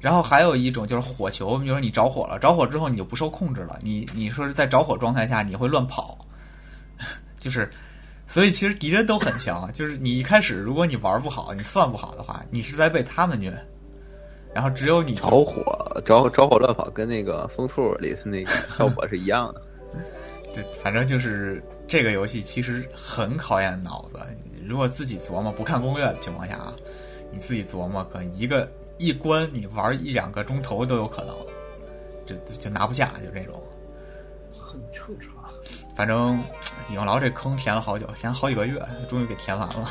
然后还有一种就是火球，比如说你着火了，着火之后你就不受控制了，你你说是在着火状态下你会乱跑，就是，所以其实敌人都很强，就是你一开始如果你玩不好，你算不好的话，你是在被他们虐。然后只有你着火着着火乱跑，跟那个风兔里的那个效果是一样的。对，反正就是这个游戏其实很考验脑子。如果自己琢磨不看攻略的情况下啊，你自己琢磨，可能一个一关你玩一两个钟头都有可能，就就拿不下，就这种。很正常。反正 永牢这坑填了好久，填了好几个月，终于给填完了。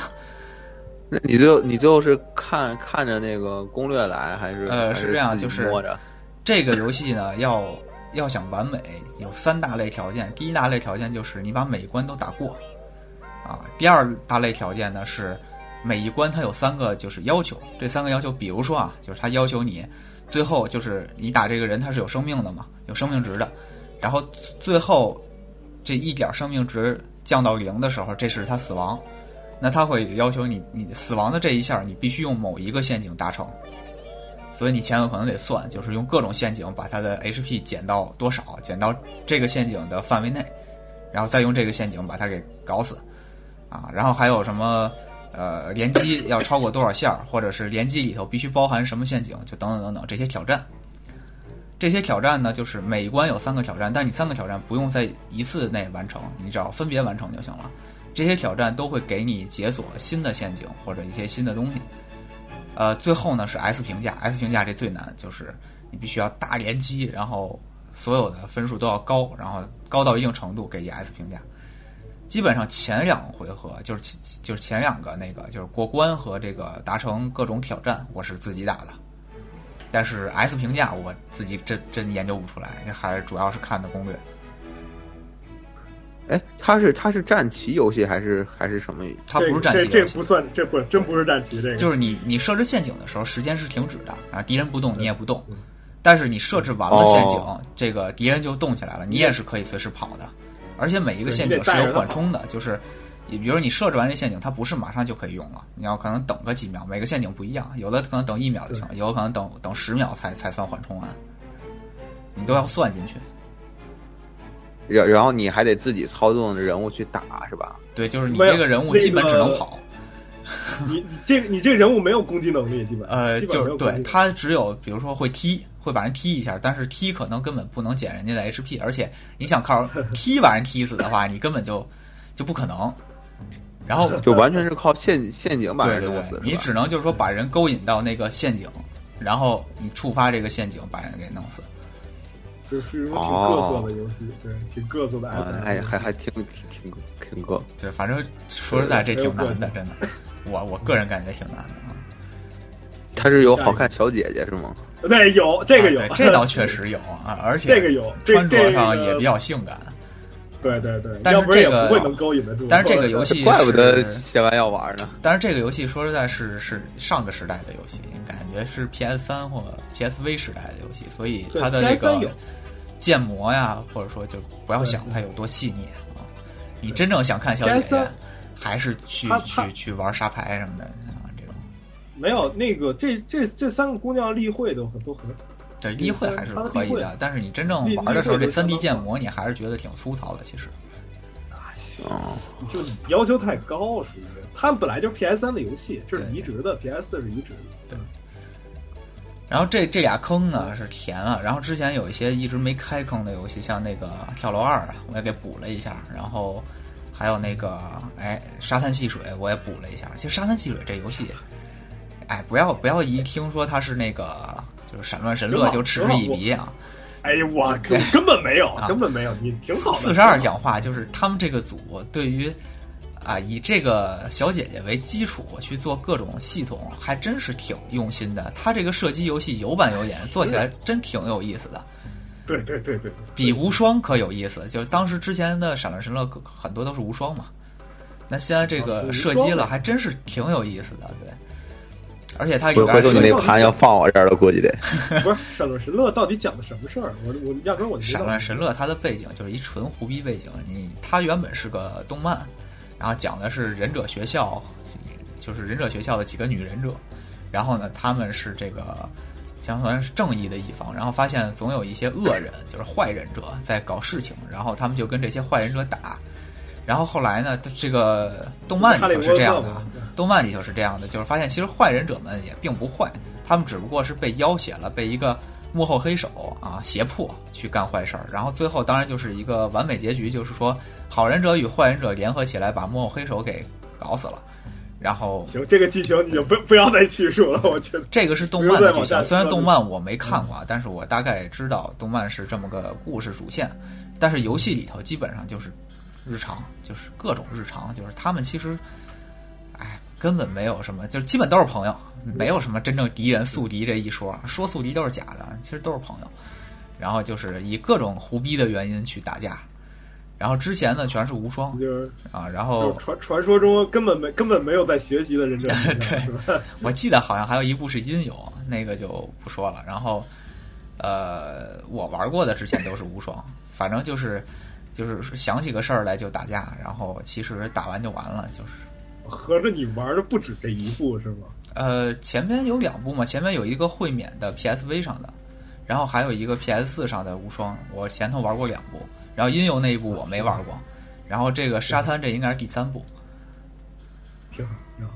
那你最后你最后是看看着那个攻略来，还是呃是这样，就是摸着这个游戏呢，要要想完美，有三大类条件。第一大类条件就是你把每一关都打过啊。第二大类条件呢是每一关它有三个就是要求，这三个要求，比如说啊，就是它要求你最后就是你打这个人他是有生命的嘛，有生命值的，然后最后这一点生命值降到零的时候，这是他死亡。那他会要求你，你死亡的这一下，你必须用某一个陷阱达成，所以你前头可能得算，就是用各种陷阱把它的 HP 减到多少，减到这个陷阱的范围内，然后再用这个陷阱把它给搞死，啊，然后还有什么呃连击要超过多少下，或者是连击里头必须包含什么陷阱，就等等等等这些挑战。这些挑战呢，就是每一关有三个挑战，但是你三个挑战不用在一次内完成，你只要分别完成就行了。这些挑战都会给你解锁新的陷阱或者一些新的东西。呃，最后呢是 S 评价，S 评价这最难，就是你必须要大连击，然后所有的分数都要高，然后高到一定程度给一 S 评价。基本上前两回合就是就是前两个那个就是过关和这个达成各种挑战，我是自己打的。但是 S 评价我自己真真研究不出来，还是主要是看的攻略。哎，它是它是战棋游戏还是还是什么？它不是战棋游戏，这不算，这不真不是战棋。这个就是你你设置陷阱的时候，时间是停止的，然后敌人不动，你也不动。但是你设置完了陷阱，这个敌人就动起来了，你也是可以随时跑的。而且每一个陷阱是有缓冲的，就是你比如你设置完这陷阱，它不是马上就可以用了，你要可能等个几秒。每个陷阱不一样，有的可能等一秒就行了，有的可能等等十秒才才算缓冲完，你都要算进去。然然后你还得自己操纵人物去打，是吧？对，就是你这个人物基本只能跑。你你这你这人物没有攻击能力，基本呃，就是对他只有比如说会踢，会把人踢一下，但是踢可能根本不能减人家的 HP，而且你想靠 踢把人踢死的话，你根本就就不可能。然后就完全是靠陷陷阱把人弄死，你只能就是说把人勾引到那个陷阱，然后你触发这个陷阱把人给弄死。这是一种挺各色的游戏，对，挺各色的。还还还挺挺挺挺各。对，反正说实在，这挺难的，真的。我我个人感觉挺难的啊。他是有好看小姐姐是吗？对，有这个有，这倒 确实有啊，而且这个有穿着上也比较性感。对对对，但是这个不会能勾引得住。但是这个游戏 怪不得写完要玩呢。但是这个游戏说实在，是是上个时代的游戏，感觉是 PS 三或 PSV 时代的游戏，所以它的那个建模呀，或者说就不要想它有多细腻啊。你真正想看小姐姐，还是去去去玩沙牌什么的啊这种。没有那个这这这三个姑娘例会都很都很。对例会还是可以的，但是你真正玩的时候，这三 D 建模你还是觉得挺粗糙的。其实，哦，就要求太高，属于他们本来就是 PS 三的游戏，这是移植的，PS 四是移植的。对。然后这这俩坑呢是填了，然后之前有一些一直没开坑的游戏，像那个跳楼二啊，我也给补了一下，然后还有那个哎沙滩戏水我也补了一下。其实沙滩戏水这游戏，哎不要不要一听说它是那个就是闪乱神乐就嗤之以鼻啊！哎呀我根本没有，根本没有，你挺好的。四十二讲话就是他们这个组对于。啊，以这个小姐姐为基础去做各种系统，还真是挺用心的。他这个射击游戏有板有眼，做起来真挺有意思的。对对对对，比无双可有意思。就是当时之前的《闪乱神乐》很多都是无双嘛，那现在这个射击了，还真是挺有意思的。对，而且他回头你那盘要放我这儿了，估计得。不是《闪乱神乐》到底讲的什么事儿？我我压根我《闪乱神乐》它的背景就是一纯胡逼背景，你它原本是个动漫。然后讲的是忍者学校，就是忍者学校的几个女忍者，然后呢，他们是这个相当于是正义的一方，然后发现总有一些恶人，就是坏忍者在搞事情，然后他们就跟这些坏忍者打。然后后来呢，这个动漫里头是这样的，动漫里头是这样的，就是发现其实坏忍者们也并不坏，他他们只不过是被要挟了，被一个幕后黑手啊胁迫去干坏事儿，然后最后当然就是一个完美结局，就是说好人者与坏人者联合起来把幕后黑手给搞死了，然后行，这个剧情你就不不要再叙述了，我觉得这个是动漫的剧情，虽然动漫我没看过，啊，但是我大概知道动漫是这么个故事主线，但是游戏里头基本上就是日常，就是各种日常，就是他们其实，哎，根本没有什么，就是基本都是朋友，没有什么真正敌人宿敌这一说，说宿敌都是假的，其实都是朋友，然后就是以各种胡逼的原因去打架，然后之前呢全是无双就是啊，然后传传说中根本没根本没有在学习的忍者神龟是吧？我记得好像还有一部是音游，那个就不说了。然后，呃，我玩过的之前都是无双，反正就是就是想起个事儿来就打架，然后其实打完就完了，就是。合着你玩的不止这一部是吗？呃，前面有两部嘛，前面有一个会免的 PSV 上的，然后还有一个 PS 四上的无双，我前头玩过两部，然后音游那一部我没玩过，然后这个沙滩这应该是第三部，挺好，挺好。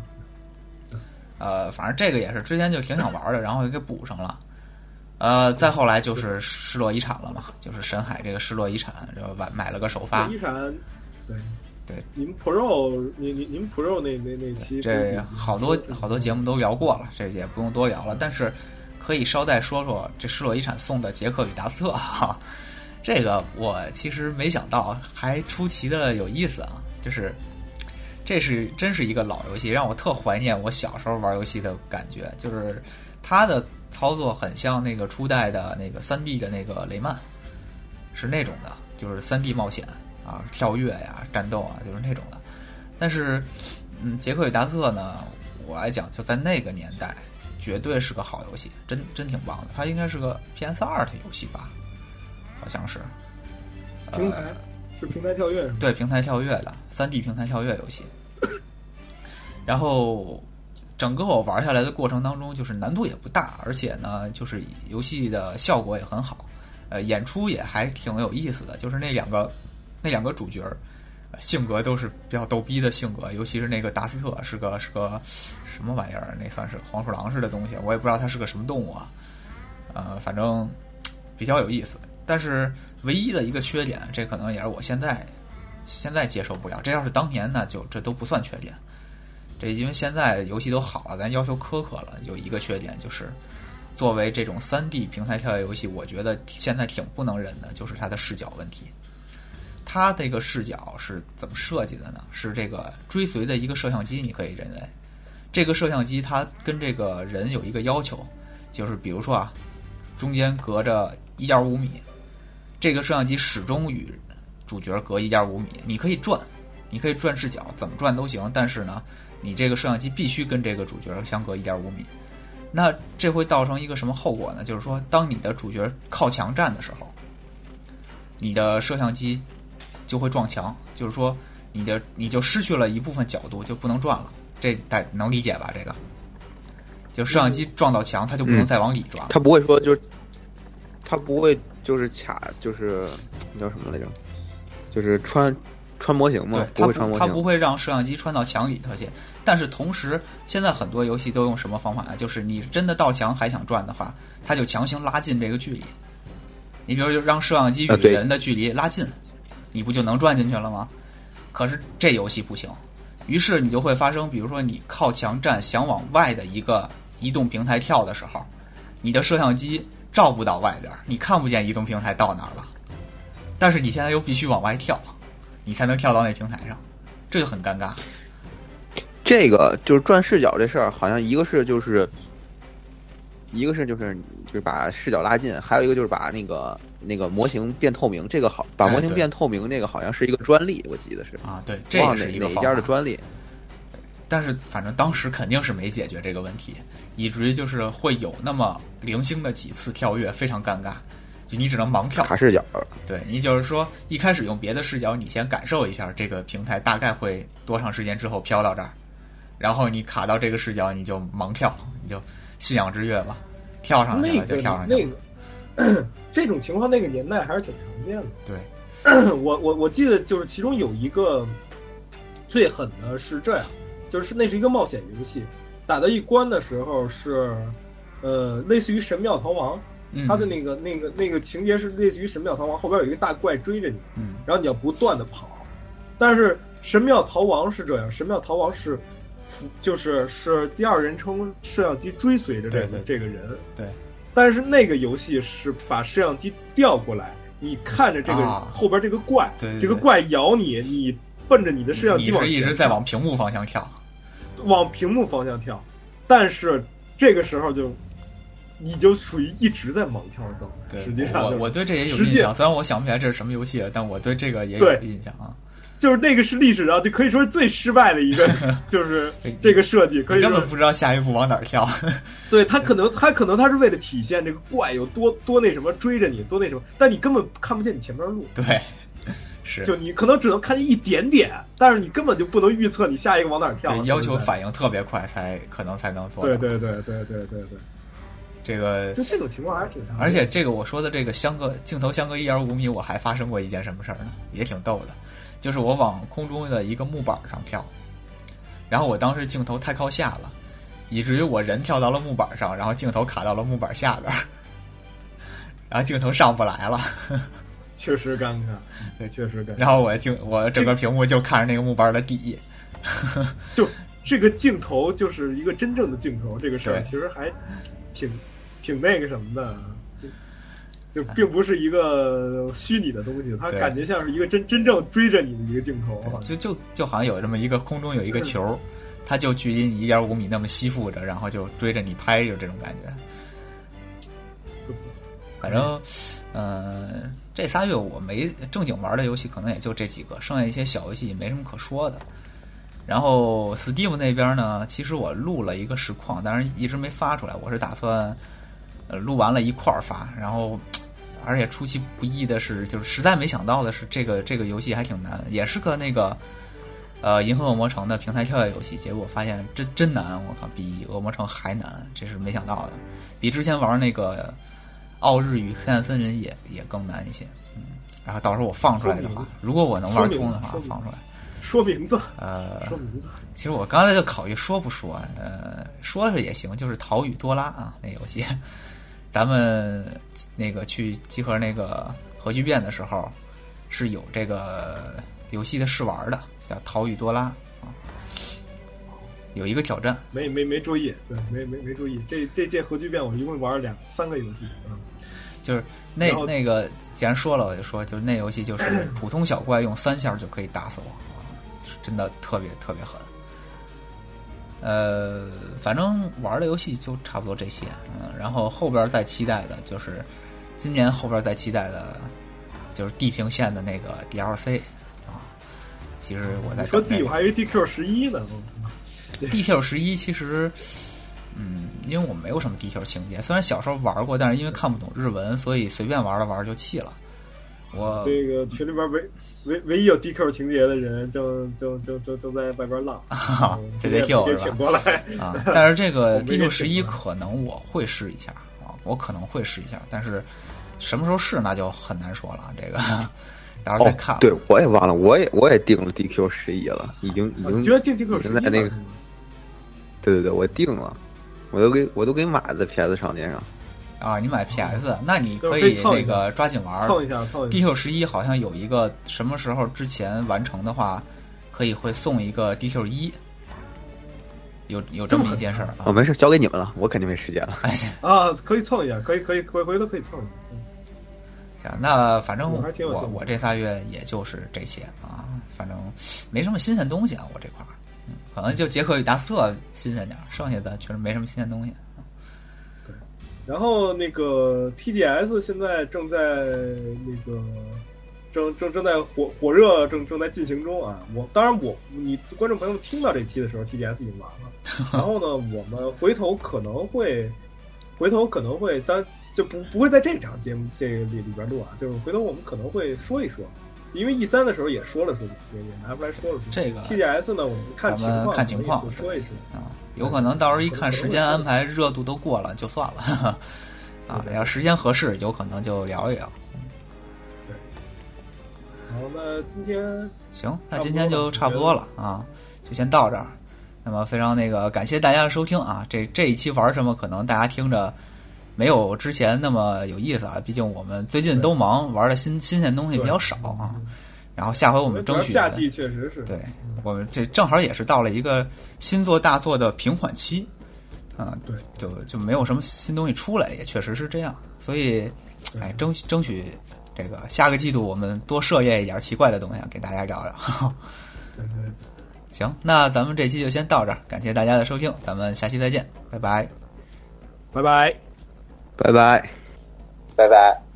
呃，反正这个也是之前就挺想玩的，然后给补上了。呃，再后来就是失落遗产了嘛，就是深海这个失落遗产，然后买买了个首发遗，产，对对，你们 Pro，你你你们 Pro 那那那期这好多好多节目都聊过了，这也不用多聊了。但是可以捎带说说这失落遗产送的杰克与达斯特哈，这个我其实没想到还出奇的有意思啊，就是这是真是一个老游戏，让我特怀念我小时候玩游戏的感觉，就是它的操作很像那个初代的那个三 D 的那个雷曼，是那种的，就是三 D 冒险啊，跳跃呀、战斗啊，就是那种的。但是，嗯，杰克与达斯特呢，我来讲，就在那个年代，绝对是个好游戏，真真挺棒的。它应该是个 PS 二的游戏吧，好像是。平台呃，是平台跳跃？对，平台跳跃的三 D 平台跳跃游戏。然后整个我玩下来的过程当中，就是难度也不大，而且呢，就是游戏的效果也很好，呃，演出也还挺有意思的。就是那两个那两个主角儿，性格都是比较逗逼的性格，尤其是那个达斯特是个是个什么玩意儿？那算是黄鼠狼似的东西，我也不知道它是个什么动物啊。呃，反正比较有意思。但是唯一的一个缺点，这可能也是我现在现在接受不了。这要是当年呢，就这都不算缺点。这因为现在游戏都好了，咱要求苛刻了。有一个缺点就是，作为这种三 D 平台跳跃游戏，我觉得现在挺不能忍的，就是它的视角问题。它这个视角是怎么设计的呢？是这个追随的一个摄像机，你可以认为，这个摄像机它跟这个人有一个要求，就是比如说啊，中间隔着一点五米，这个摄像机始终与主角隔一点五米。你可以转，你可以转视角，怎么转都行，但是呢，你这个摄像机必须跟这个主角相隔一点五米。那这会造成一个什么后果呢？就是说，当你的主角靠墙站的时候，你的摄像机就会撞墙，就是说，你就你就失去了一部分角度，就不能转了。这大能理解吧？这个，就摄像机撞到墙，它就不能再往里转了。他不会说就是，它不会就是卡就是那叫什么来着？就是穿穿模型嘛对，，不会穿模它不它不。会让摄像机穿到墙里头去。但是同时，现在很多游戏都用什么方法呢？就是你真的到墙还想转的话，它就强行拉近这个距离。你比如就让摄像机与人的距离拉近，你不就能转进去了吗？可是这游戏不行，于是你就会发生，比如说你靠墙站想往外的一个移动平台跳的时候，你的摄像机照不到外边，你看不见移动平台到哪了。但是你现在又必须往外跳，你才能跳到那平台上，这就很尴尬。这个就是转视角这事儿，好像一个是就是，一个是就是就是把视角拉近，还有一个就是把那个那个模型变透明。这个好，把模型变透明，那个好像是一个专利，我记得是，啊，对，这是一个哪。家的专利。但是反正当时肯定是没解决这个问题，以至于就是会有那么零星的几次跳跃，非常尴尬。就你只能盲跳，卡视角，对你就是说一开始用别的视角，你先感受一下这个平台大概会多长时间之后飘到这儿，然后你卡到这个视角，你就盲跳，你就信仰之跃吧，跳上去了就跳上去了。那个 这种情况，那个年代还是挺常见的。对，我我我记得就是其中有一个最狠的是这样，就是那是一个冒险游戏，打到一关的时候是呃，类似于《神庙逃亡》，嗯。它的那个那个那个情节是类似于《神庙逃亡》，后边有一个大怪追着你，嗯。然后你要不断的跑。但是《神庙逃亡》是这样，《神庙逃亡是》就是是第二人称摄像机追随着这个这个人，对，但是那个游戏是把摄像机调过来，你看着这个、啊后边这个怪，对对对这个怪咬你，你奔着你的摄像机往是一直前跳在往屏幕方向跳，往屏幕方向跳，但是这个时候就你就属于一直在猛跳的状态。对实际上我我对这也有印象，虽然我想不起来这是什么游戏了，但我对这个也有印象啊。就是那个是历史上就可以说是最失败的一个，就是这个设计，可以根本不知道下一步往哪儿跳。对他可能他可能他是为了体现这个怪有多多那什么追着你多那什么，但你根本看不见你前面的路，对，是就你可能只能看见一点点，但是你根本就不能预测你下一个往哪儿跳对，要求反应特别快才可能才能做到。对对对对对对对，这个就这种情况还是挺常而且这个我说的这个相隔镜头相隔一点五米，我还发生过一件什么事儿呢？也挺逗的，就是我往空中的一个木板上跳，然后我当时镜头太靠下了，以至于我人跳到了木板上，然后镜头卡到了木板下边儿，然后镜头上不来了，确实尴尬，对，确实尴尬。然后我镜我整个屏幕就看着那个木板的底，就这个镜头就是一个真正的镜头，这个事儿对。其实还挺挺那个什么的，就就 并不是一个虚拟的东西，它感觉像是一个真真正追着你的一个镜头。就就就好像有这么一个空中有一个球，它就距离你一点五米那么吸附着，然后就追着你拍，就这种感觉。反正，嗯、这仨月我没正经玩的游戏，可能也就这几个，剩下一些小游戏也没什么可说的。然后 Steam 那边呢，其实我录了一个实况，但是一直没发出来。我是打算，呃，录完了一块儿发。然后，而且出其不意的是，就是实在没想到的是，这个这个游戏还挺难，也是个那个，呃，银河恶魔城的平台跳跃游戏。结果发现真真难，我靠，比恶魔城还难，这是没想到的，比之前玩那个。奥日与黑暗森林也也更难一些，嗯，然后到时候我放出来的，话如果我能玩通的话放出来。说名字，呃，说名字，其实我刚才就考虑说不说，呃，说是也行，就是《逃与多拉》啊，那游戏，咱们那个去集合那个核聚变的时候，是有这个游戏的试玩的，叫《逃与多拉》啊，有一个挑战，没没没注意，对，没没没注意。这这届核聚变我一共玩了两三个游戏啊，就是那那个，既然说了，我就说，就是那游戏就是普通小怪用三下就可以打死我啊，就是真的特别特别狠。呃，反正玩的游戏就差不多这些，嗯，然后后边再期待的就是今年后边再期待的，就是地平线的那个 DLC 啊。其实我在说 D 我还以为 DQ 十一呢，DQ 十一其实，嗯，因为我没有什么 DQ 情节，虽然小时候玩过，但是因为看不懂日文，所以随便玩了玩就弃了。我这个群里边唯唯唯一有 DQ 情节的人正正正正正在外边浪，这得 Q 是吧请过来。啊，但是这个 DQ 这十一可能我会试一下啊，我可能会试一下，但是什么时候试那就很难说了。这个到时候再看。哦。对，我也忘了，我也我也定了 DQ 十一了，已经已经觉得定 DQ 十一在那个，对对对，我定了，我都给我都给买在 PS 商店上。啊，你买 PS，那你可以那个抓紧玩。凑一下凑一下。DQ 十一好像有一个什么时候之前完成的话，可以会送一个 DQ 一，有有这么一件事儿哦，啊。没事，交给你们了，我肯定没时间了。哎，啊，可以蹭一下，可以可以回回头可以蹭一下。嗯行，那反正我我这仨月也就是这些啊，反正没什么新鲜东西啊，我这块儿，嗯，可能就杰克与达斯特新鲜点儿，剩下的确实没什么新鲜东西。然后那个 TGS 现在正在那个正正正在火火热，正正在进行中啊。我当然我你观众朋友们听到这期的时候，TGS 已经完了。然后呢，我们回头可能会回头可能会单就不不会在这场节目这个里里边录啊，就是回头我们可能会说一说。因为 E 三的时候也说了说，也也拿出来说了说。这个 TGS 呢，我们看情况，看情况说一说。啊，有可能到时候一看时间安排，热度都过了就算了。啊，要时间合适，有可能就聊一聊。好，那今天行，那今天就差不多了啊，就先到这儿。那么非常那个感谢大家的收听啊！这这一期玩什么，可能大家听着没有之前那么有意思啊，毕竟我们最近都忙，玩的新新鲜东西比较少啊。然后下回我们争取夏季确实是对我们这正好也是到了一个新作大作的平缓期，啊，对，就就没有什么新东西出来，也确实是这样。所以，哎，争争取这个下个季度我们多涉猎一点奇怪的东西，给大家聊聊。对对对。行，那咱们这期就先到这儿，感谢大家的收听，咱们下期再见，拜拜，拜拜，拜拜，拜拜。